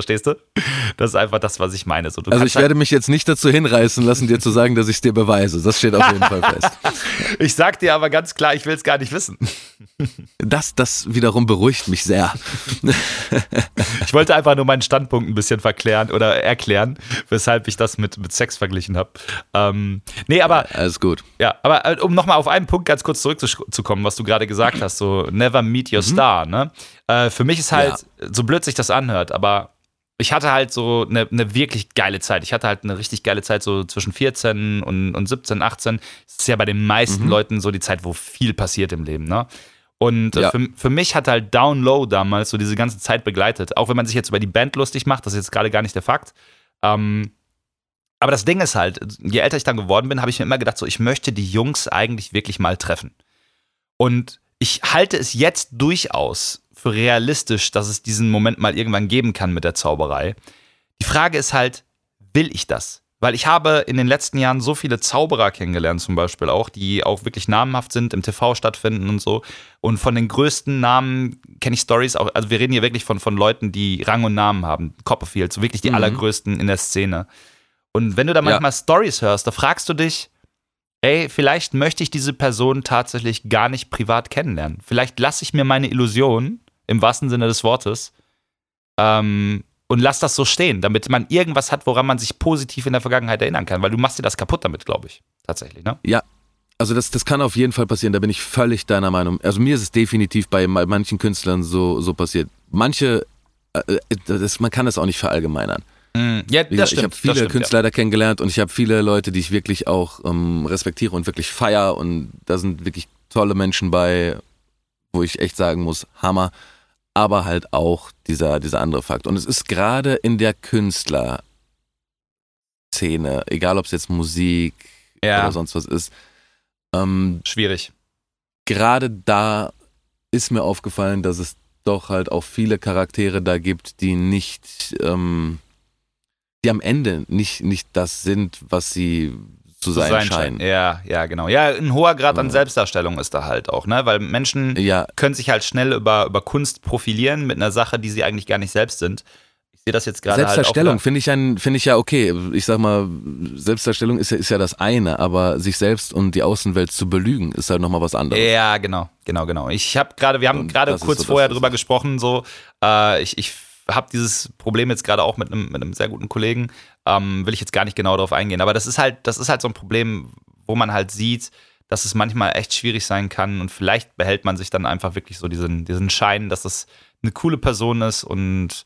B: Verstehst du? Das ist einfach das, was ich meine. So,
A: also ich halt werde mich jetzt nicht dazu hinreißen lassen, dir zu sagen, dass ich es dir beweise. Das steht auf jeden Fall fest.
B: Ich sag dir aber ganz klar, ich will es gar nicht wissen.
A: Das, das wiederum beruhigt mich sehr.
B: Ich wollte einfach nur meinen Standpunkt ein bisschen verklären oder erklären, weshalb ich das mit, mit Sex verglichen habe. Ähm, nee, aber.
A: Ja, alles gut.
B: Ja, aber äh, um nochmal auf einen Punkt ganz kurz zurückzukommen, was du gerade gesagt hast, so never meet your mhm. star, ne? Äh, für mich ist halt, ja. so blöd sich das anhört, aber ich hatte halt so eine, eine, wirklich geile Zeit. Ich hatte halt eine richtig geile Zeit, so zwischen 14 und, und 17, 18. Das ist ja bei den meisten mhm. Leuten so die Zeit, wo viel passiert im Leben, ne? Und äh, ja. für, für mich hat halt Down Low damals so diese ganze Zeit begleitet. Auch wenn man sich jetzt über die Band lustig macht, das ist jetzt gerade gar nicht der Fakt. Ähm, aber das Ding ist halt, je älter ich dann geworden bin, habe ich mir immer gedacht, so, ich möchte die Jungs eigentlich wirklich mal treffen. Und ich halte es jetzt durchaus für realistisch, dass es diesen Moment mal irgendwann geben kann mit der Zauberei. Die Frage ist halt, will ich das? Weil ich habe in den letzten Jahren so viele Zauberer kennengelernt, zum Beispiel auch, die auch wirklich namenhaft sind, im TV stattfinden und so. Und von den größten Namen kenne ich Stories auch. Also wir reden hier wirklich von, von Leuten, die Rang und Namen haben. Copperfield, so wirklich die mhm. allergrößten in der Szene. Und wenn du da manchmal ja. Stories hörst, da fragst du dich, ey, vielleicht möchte ich diese Person tatsächlich gar nicht privat kennenlernen. Vielleicht lasse ich mir meine Illusion im wahrsten Sinne des Wortes, Ähm, und lass das so stehen, damit man irgendwas hat, woran man sich positiv in der Vergangenheit erinnern kann, weil du machst dir das kaputt damit, glaube ich. Tatsächlich, ne?
A: Ja. Also das, das kann auf jeden Fall passieren, da bin ich völlig deiner Meinung. Also mir ist es definitiv bei manchen Künstlern so, so passiert. Manche, äh, das, man kann es auch nicht verallgemeinern.
B: Mm, ja, das
A: stimmt. Ich habe viele
B: stimmt,
A: Künstler
B: ja.
A: da kennengelernt und ich habe viele Leute, die ich wirklich auch ähm, respektiere und wirklich feier und da sind wirklich tolle Menschen bei, wo ich echt sagen muss, Hammer aber halt auch dieser, dieser andere Fakt. Und es ist gerade in der Künstlerszene, egal ob es jetzt Musik
B: ja.
A: oder sonst was ist, ähm,
B: schwierig.
A: Gerade da ist mir aufgefallen, dass es doch halt auch viele Charaktere da gibt, die nicht, ähm, die am Ende nicht, nicht das sind, was sie zu sein, sein scheinen.
B: Ja, ja, genau. Ja, ein hoher Grad an Selbstdarstellung ist da halt auch, ne? Weil Menschen
A: ja.
B: können sich halt schnell über, über Kunst profilieren mit einer Sache, die sie eigentlich gar nicht selbst sind. Ich sehe das jetzt gerade halt
A: Selbstdarstellung finde ich, find ich ja okay. Ich sag mal, Selbstdarstellung ist ja, ist ja das eine, aber sich selbst und die Außenwelt zu belügen, ist halt nochmal was anderes.
B: Ja, genau, genau, genau. Ich habe gerade, wir haben gerade kurz so vorher drüber gesprochen, so, äh, ich, ich habe dieses Problem jetzt gerade auch mit einem, mit einem sehr guten Kollegen. Ähm, will ich jetzt gar nicht genau darauf eingehen. Aber das ist halt, das ist halt so ein Problem, wo man halt sieht, dass es manchmal echt schwierig sein kann und vielleicht behält man sich dann einfach wirklich so diesen, diesen Schein, dass das eine coole Person ist und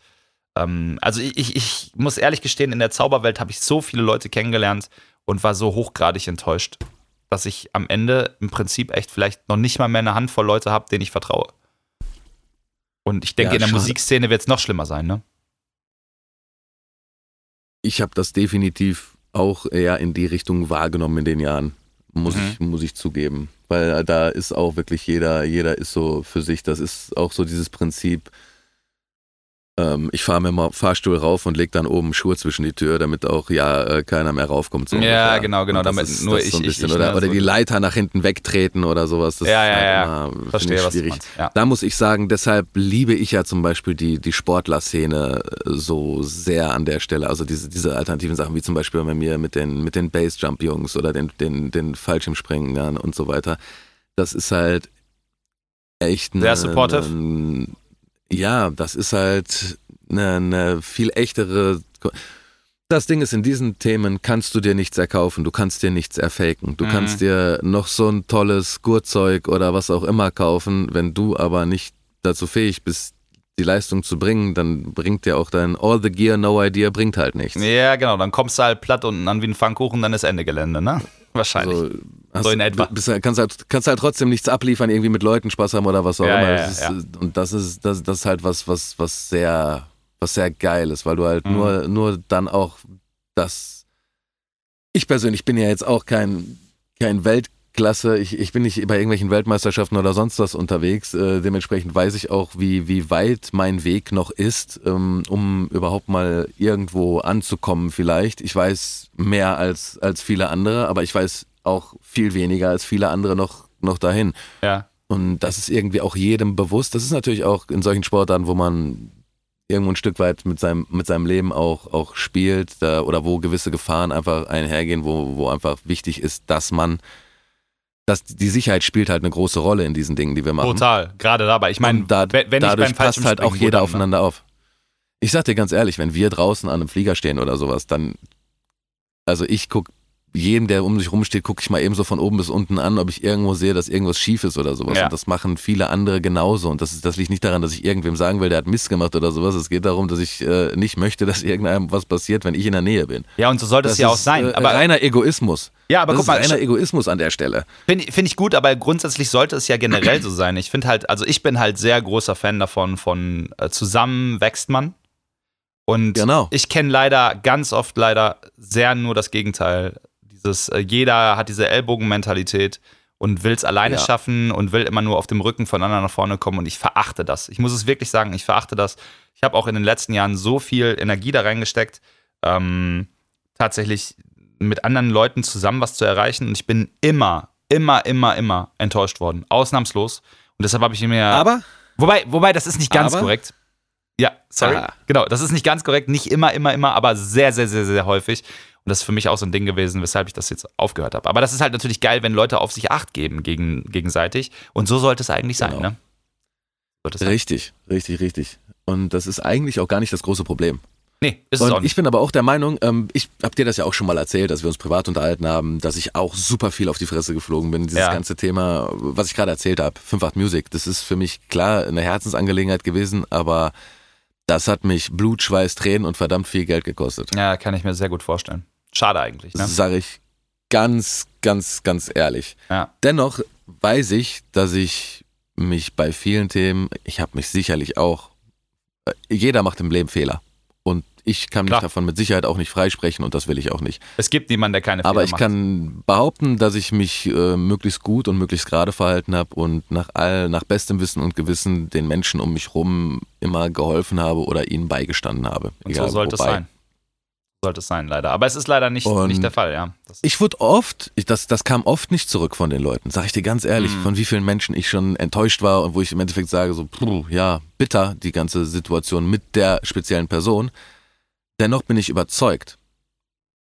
B: ähm, also ich, ich muss ehrlich gestehen, in der Zauberwelt habe ich so viele Leute kennengelernt und war so hochgradig enttäuscht, dass ich am Ende im Prinzip echt vielleicht noch nicht mal mehr eine Handvoll Leute habe, denen ich vertraue. Und ich denke, ja, in der schade. Musikszene wird es noch schlimmer sein, ne?
A: Ich habe das definitiv auch eher in die Richtung wahrgenommen in den Jahren, muss, mhm. ich, muss ich zugeben. Weil da ist auch wirklich jeder, jeder ist so für sich. Das ist auch so dieses Prinzip, ähm, ich fahre mir mal Fahrstuhl rauf und leg dann oben Schuhe zwischen die Tür, damit auch ja äh, keiner mehr raufkommt.
B: So ja, genau, genau. Damit
A: ist,
B: nur ich,
A: so
B: ich, ich,
A: oder, ne, oder die Leiter nach hinten wegtreten oder sowas. Das
B: ja, ja,
A: ist halt
B: ja.
A: Immer,
B: Verstehe,
A: ich
B: was
A: schwierig.
B: ja.
A: Da muss ich sagen, deshalb liebe ich ja zum Beispiel die, die Sportler-Szene so sehr an der Stelle. Also diese, diese alternativen Sachen, wie zum Beispiel bei mir mit den, mit den Base-Jump-Jungs oder den, den, den Fallschirmspringen und so weiter. Das ist halt echt
B: Sehr supportive.
A: Eine, ja, das ist halt eine, eine viel echtere. Das Ding ist, in diesen Themen kannst du dir nichts erkaufen, du kannst dir nichts erfaken. Du
B: Mhm.
A: kannst dir noch so ein tolles Gurtzeug oder was auch immer kaufen, wenn du aber nicht dazu fähig bist, die Leistung zu bringen, dann bringt dir auch dein All the Gear, No Idea, bringt halt nichts.
B: Ja, genau. Dann kommst du halt platt unten an wie ein Pfannkuchen, dann ist Ende Gelände, ne? Wahrscheinlich.
A: So, hast,
B: So in etwa.
A: Bist, kannst, halt, kannst halt trotzdem nichts abliefern, irgendwie mit Leuten Spaß haben oder was auch
B: Ja,
A: immer.
B: ja,
A: das
B: ja,
A: ist, Und das ist, das, das ist halt was, was, was sehr, was sehr geil ist, weil du halt
B: Mhm.
A: nur, nur dann auch das. Ich persönlich bin ja jetzt auch kein, kein Weltklasse, ich, ich bin nicht bei irgendwelchen Weltmeisterschaften oder sonst was unterwegs. Äh, dementsprechend weiß ich auch, wie, wie weit mein Weg noch ist, ähm, um überhaupt mal irgendwo anzukommen, vielleicht. Ich weiß mehr als, als viele andere, aber ich weiß auch viel weniger als viele andere noch, noch dahin.
B: Ja.
A: Und das ist irgendwie auch jedem bewusst. Das ist natürlich auch in solchen Sportarten, wo man irgendwo ein Stück weit mit seinem, mit seinem Leben auch, auch spielt da, oder wo gewisse Gefahren einfach einhergehen, wo, wo einfach wichtig ist, dass man, dass die Sicherheit spielt halt eine große Rolle in diesen Dingen, die wir machen.
B: Total. Gerade dabei. Ich meine,
A: da,
B: wenn wenn ich
A: dadurch
B: beim
A: passt halt auch jeder
B: ne?
A: aufeinander auf. Ich sag dir ganz ehrlich, wenn wir draußen an einem Flieger stehen oder sowas, dann, also ich guck jedem, der um sich rumsteht, gucke ich mal eben so von oben bis unten an, ob ich irgendwo sehe, dass irgendwas schief ist oder sowas.
B: Ja.
A: Und das machen viele andere genauso. Und das, ist, das liegt nicht daran, dass ich irgendwem sagen will, der hat Mist gemacht oder sowas. Es geht darum, dass ich äh, nicht möchte, dass irgendeinem was passiert, wenn ich in der Nähe bin.
B: Ja, und so sollte es ja auch
A: ist,
B: sein.
A: Äh,
B: Aber
A: reiner Egoismus.
B: ja, aber
A: das
B: guck
A: ist
B: mal,
A: reiner Egoismus an der Stelle.
B: Finde find ich gut, aber grundsätzlich sollte es ja generell so sein. Ich finde halt, also ich bin halt sehr großer Fan davon, von äh, zusammen wächst man. Und
A: Genau.
B: ich kenne leider ganz oft leider sehr nur das Gegenteil. Dieses, äh, jeder hat diese Ellbogenmentalität und will es alleine
A: Ja.
B: schaffen und will immer nur auf dem Rücken von anderen nach vorne kommen und ich verachte das. Ich muss es wirklich sagen, ich verachte das. Ich habe auch in den letzten Jahren so viel Energie da reingesteckt, ähm, tatsächlich mit anderen Leuten zusammen was zu erreichen und ich bin immer, immer, immer, immer enttäuscht worden. Ausnahmslos. Und deshalb habe ich mir.
A: Aber
B: Wobei, wobei, das ist nicht ganz
A: Aber?
B: korrekt. Ja, sorry.
A: Ah.
B: Genau, das ist nicht ganz korrekt. Nicht immer, immer, immer, aber sehr, sehr, sehr, sehr häufig. Und das ist für mich auch so ein Ding gewesen, weshalb ich das jetzt aufgehört habe. Aber das ist halt natürlich geil, wenn Leute auf sich Acht geben gegen, gegenseitig. Und so sollte es eigentlich sein,
A: Genau.
B: ne? Sollte es sein.
A: Richtig, richtig, richtig. Und das ist eigentlich auch gar nicht das große Problem.
B: Nee, ist es auch
A: Und
B: nicht.
A: ich bin aber auch der Meinung, ähm, ich habe dir das ja auch schon mal erzählt, dass wir uns privat unterhalten haben, dass ich auch super viel auf die Fresse geflogen bin. Dieses
B: Ja.
A: ganze Thema, was ich gerade erzählt habe, 5-8 Music, das ist für mich klar eine Herzensangelegenheit gewesen, aber das hat mich Blut, Schweiß, Tränen und verdammt viel Geld gekostet.
B: ja, kann ich mir sehr gut vorstellen. Schade eigentlich. Ne?
A: Das sage ich ganz, ganz, ganz ehrlich.
B: Ja.
A: Dennoch weiß ich, dass ich mich bei vielen Themen, ich habe mich sicherlich auch, äh, jeder macht im Leben Fehler. Und ich kann mich
B: Klar.
A: davon mit Sicherheit auch nicht freisprechen und das will ich auch nicht.
B: Es gibt niemanden, der keine
A: Aber
B: Fehler
A: ich
B: macht.
A: kann behaupten, dass ich mich äh, möglichst gut und möglichst gerade verhalten habe und nach all, nach bestem Wissen und Gewissen den Menschen um mich rum immer geholfen habe oder ihnen beigestanden habe.
B: Und so
A: Egal
B: sollte es sein. Sollte es sein, leider. Aber es ist leider nicht,
A: Und
B: nicht der Fall, ja.
A: Ich wurde oft, ich, das, das kam oft nicht zurück von den Leuten, sag ich dir ganz ehrlich,
B: Mhm.
A: von wie vielen Menschen ich schon enttäuscht war und wo ich im Endeffekt sage, so, puh, ja, bitter, die ganze Situation mit der speziellen Person. Dennoch bin ich überzeugt,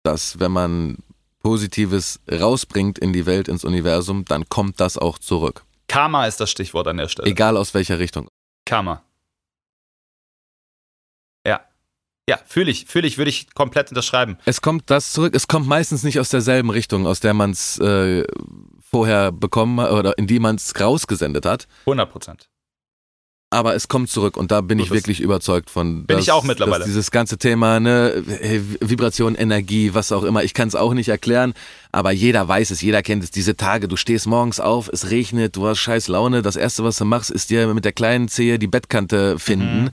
A: dass wenn man Positives rausbringt in die Welt, ins Universum, dann kommt das auch zurück.
B: Karma ist das Stichwort an der Stelle.
A: Egal aus welcher Richtung.
B: Karma. Ja, fühle ich, fühle ich, würde ich komplett unterschreiben.
A: Es kommt das zurück, es kommt meistens nicht aus derselben Richtung, aus der man es äh, vorher bekommen hat oder in die man es rausgesendet hat.
B: 100 Prozent.
A: Aber es kommt zurück und da bin
B: So
A: ich wirklich überzeugt von.
B: Bin ich auch mittlerweile.
A: Dass dieses ganze Thema, ne, Vibration, Energie, was auch immer, ich kann es auch nicht erklären, aber jeder weiß es, jeder kennt es. Diese Tage, du stehst morgens auf, es regnet, du hast scheiß Laune, das Erste, was du machst, ist dir mit der kleinen Zehe die Bettkante finden.
B: Mhm.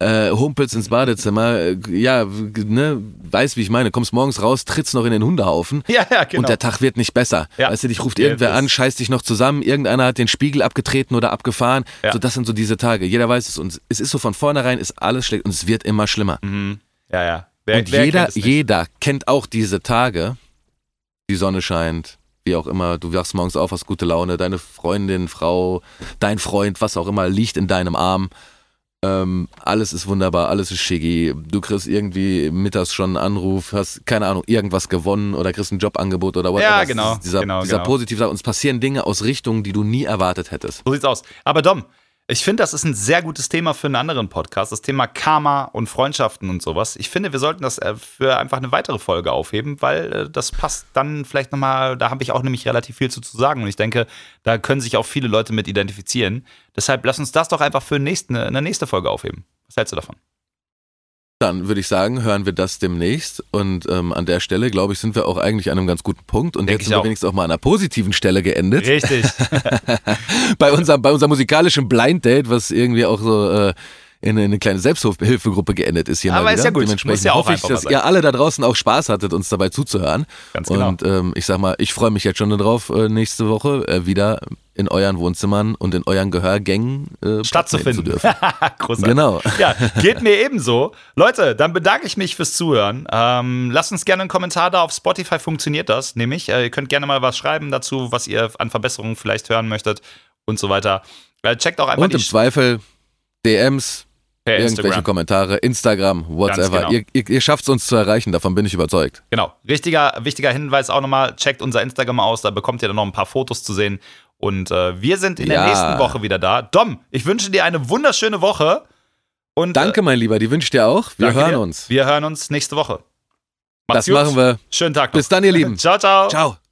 A: Äh, humpelst ins Badezimmer, äh, ja, ne, weiß wie ich meine, kommst morgens raus, trittst noch in den Hundehaufen
B: Ja, ja, genau.
A: und der Tag wird nicht besser.
B: Ja.
A: Weißt du, dich ruft irgendwer an, scheißt dich noch zusammen, irgendeiner hat den Spiegel abgetreten oder abgefahren.
B: Ja.
A: So, das sind so diese Tage. Jeder weiß es und es ist so von vornherein, ist alles schlecht und es wird immer schlimmer.
B: mhm. Ja, ja. Wer,
A: und
B: wer
A: jeder,
B: kennt
A: jeder kennt auch diese Tage. Die Sonne scheint, wie auch immer, du wachst morgens auf, hast gute Laune, deine Freundin, Frau, dein Freund, was auch immer, liegt in deinem Arm. Ähm, alles ist wunderbar, alles ist schicki. Du kriegst irgendwie mittags schon einen Anruf, hast, keine Ahnung, irgendwas gewonnen oder kriegst ein Jobangebot oder whatever.
B: Ja, genau,
A: Dieser,
B: genau,
A: dieser
B: genau.
A: positive es passieren Dinge aus Richtungen, die du nie erwartet hättest.
B: So sieht's aus. Aber Dom, ich finde, das ist ein sehr gutes Thema für einen anderen Podcast, das Thema Karma und Freundschaften und sowas. Ich finde, wir sollten das äh, für einfach eine weitere Folge aufheben, weil äh, das passt dann vielleicht nochmal, da habe ich auch nämlich relativ viel zu, zu sagen und ich denke, da können sich auch viele Leute mit identifizieren. Deshalb lass uns das doch einfach für nächste, eine nächste Folge aufheben. Was hältst du davon?
A: Dann würde ich sagen, hören wir das demnächst. Und ähm, an der Stelle, glaube ich, sind wir auch eigentlich an einem ganz guten Punkt. Und
B: Denk
A: jetzt sind wir
B: auch.
A: wenigstens auch mal an einer positiven Stelle geendet.
B: Richtig.
A: bei, unserem, bei unserem musikalischen Blind Date, was irgendwie auch so äh, in eine kleine Selbsthilfegruppe geendet ist hier
B: Aber
A: mal
B: ist ja gut.
A: Dementsprechend
B: ja auch
A: hoffe ich, dass
B: sein.
A: ihr alle da draußen auch Spaß hattet, uns dabei zuzuhören.
B: Ganz genau.
A: Und ähm, ich sag mal, ich freue mich jetzt schon darauf, äh, nächste Woche äh, wieder in euren Wohnzimmern und in euren Gehörgängen äh,
B: stattzufinden.
A: zu dürfen.
B: Großartig.
A: Genau.
B: Ja, geht mir ebenso. Leute, dann bedanke ich mich fürs Zuhören. Ähm, lasst uns gerne einen Kommentar da. Auf Spotify funktioniert das nämlich. Äh, ihr könnt gerne mal was schreiben dazu, was ihr an Verbesserungen vielleicht hören möchtet und so weiter. Äh, checkt auch einfach
A: Und im Zweifel DMs,
B: per
A: irgendwelche
B: Instagram.
A: Kommentare, Instagram, whatever.
B: genau.
A: Ihr, ihr, ihr schafft es uns zu erreichen, davon bin ich überzeugt.
B: Genau. Richtiger, wichtiger Hinweis auch nochmal: checkt unser Instagram aus, da bekommt ihr dann noch ein paar Fotos zu sehen. Und äh, wir sind in der
A: Ja.
B: nächsten Woche wieder da. Dom, ich wünsche dir eine wunderschöne Woche. Und,
A: Danke, mein Lieber, die wünsche ich dir auch. Wir hören
B: dir.
A: uns.
B: Wir hören uns nächste Woche. Macht's
A: Das machen wir.
B: Schönen Tag noch.
A: Bis dann, ihr Lieben.
B: Ciao, ciao.
A: Ciao.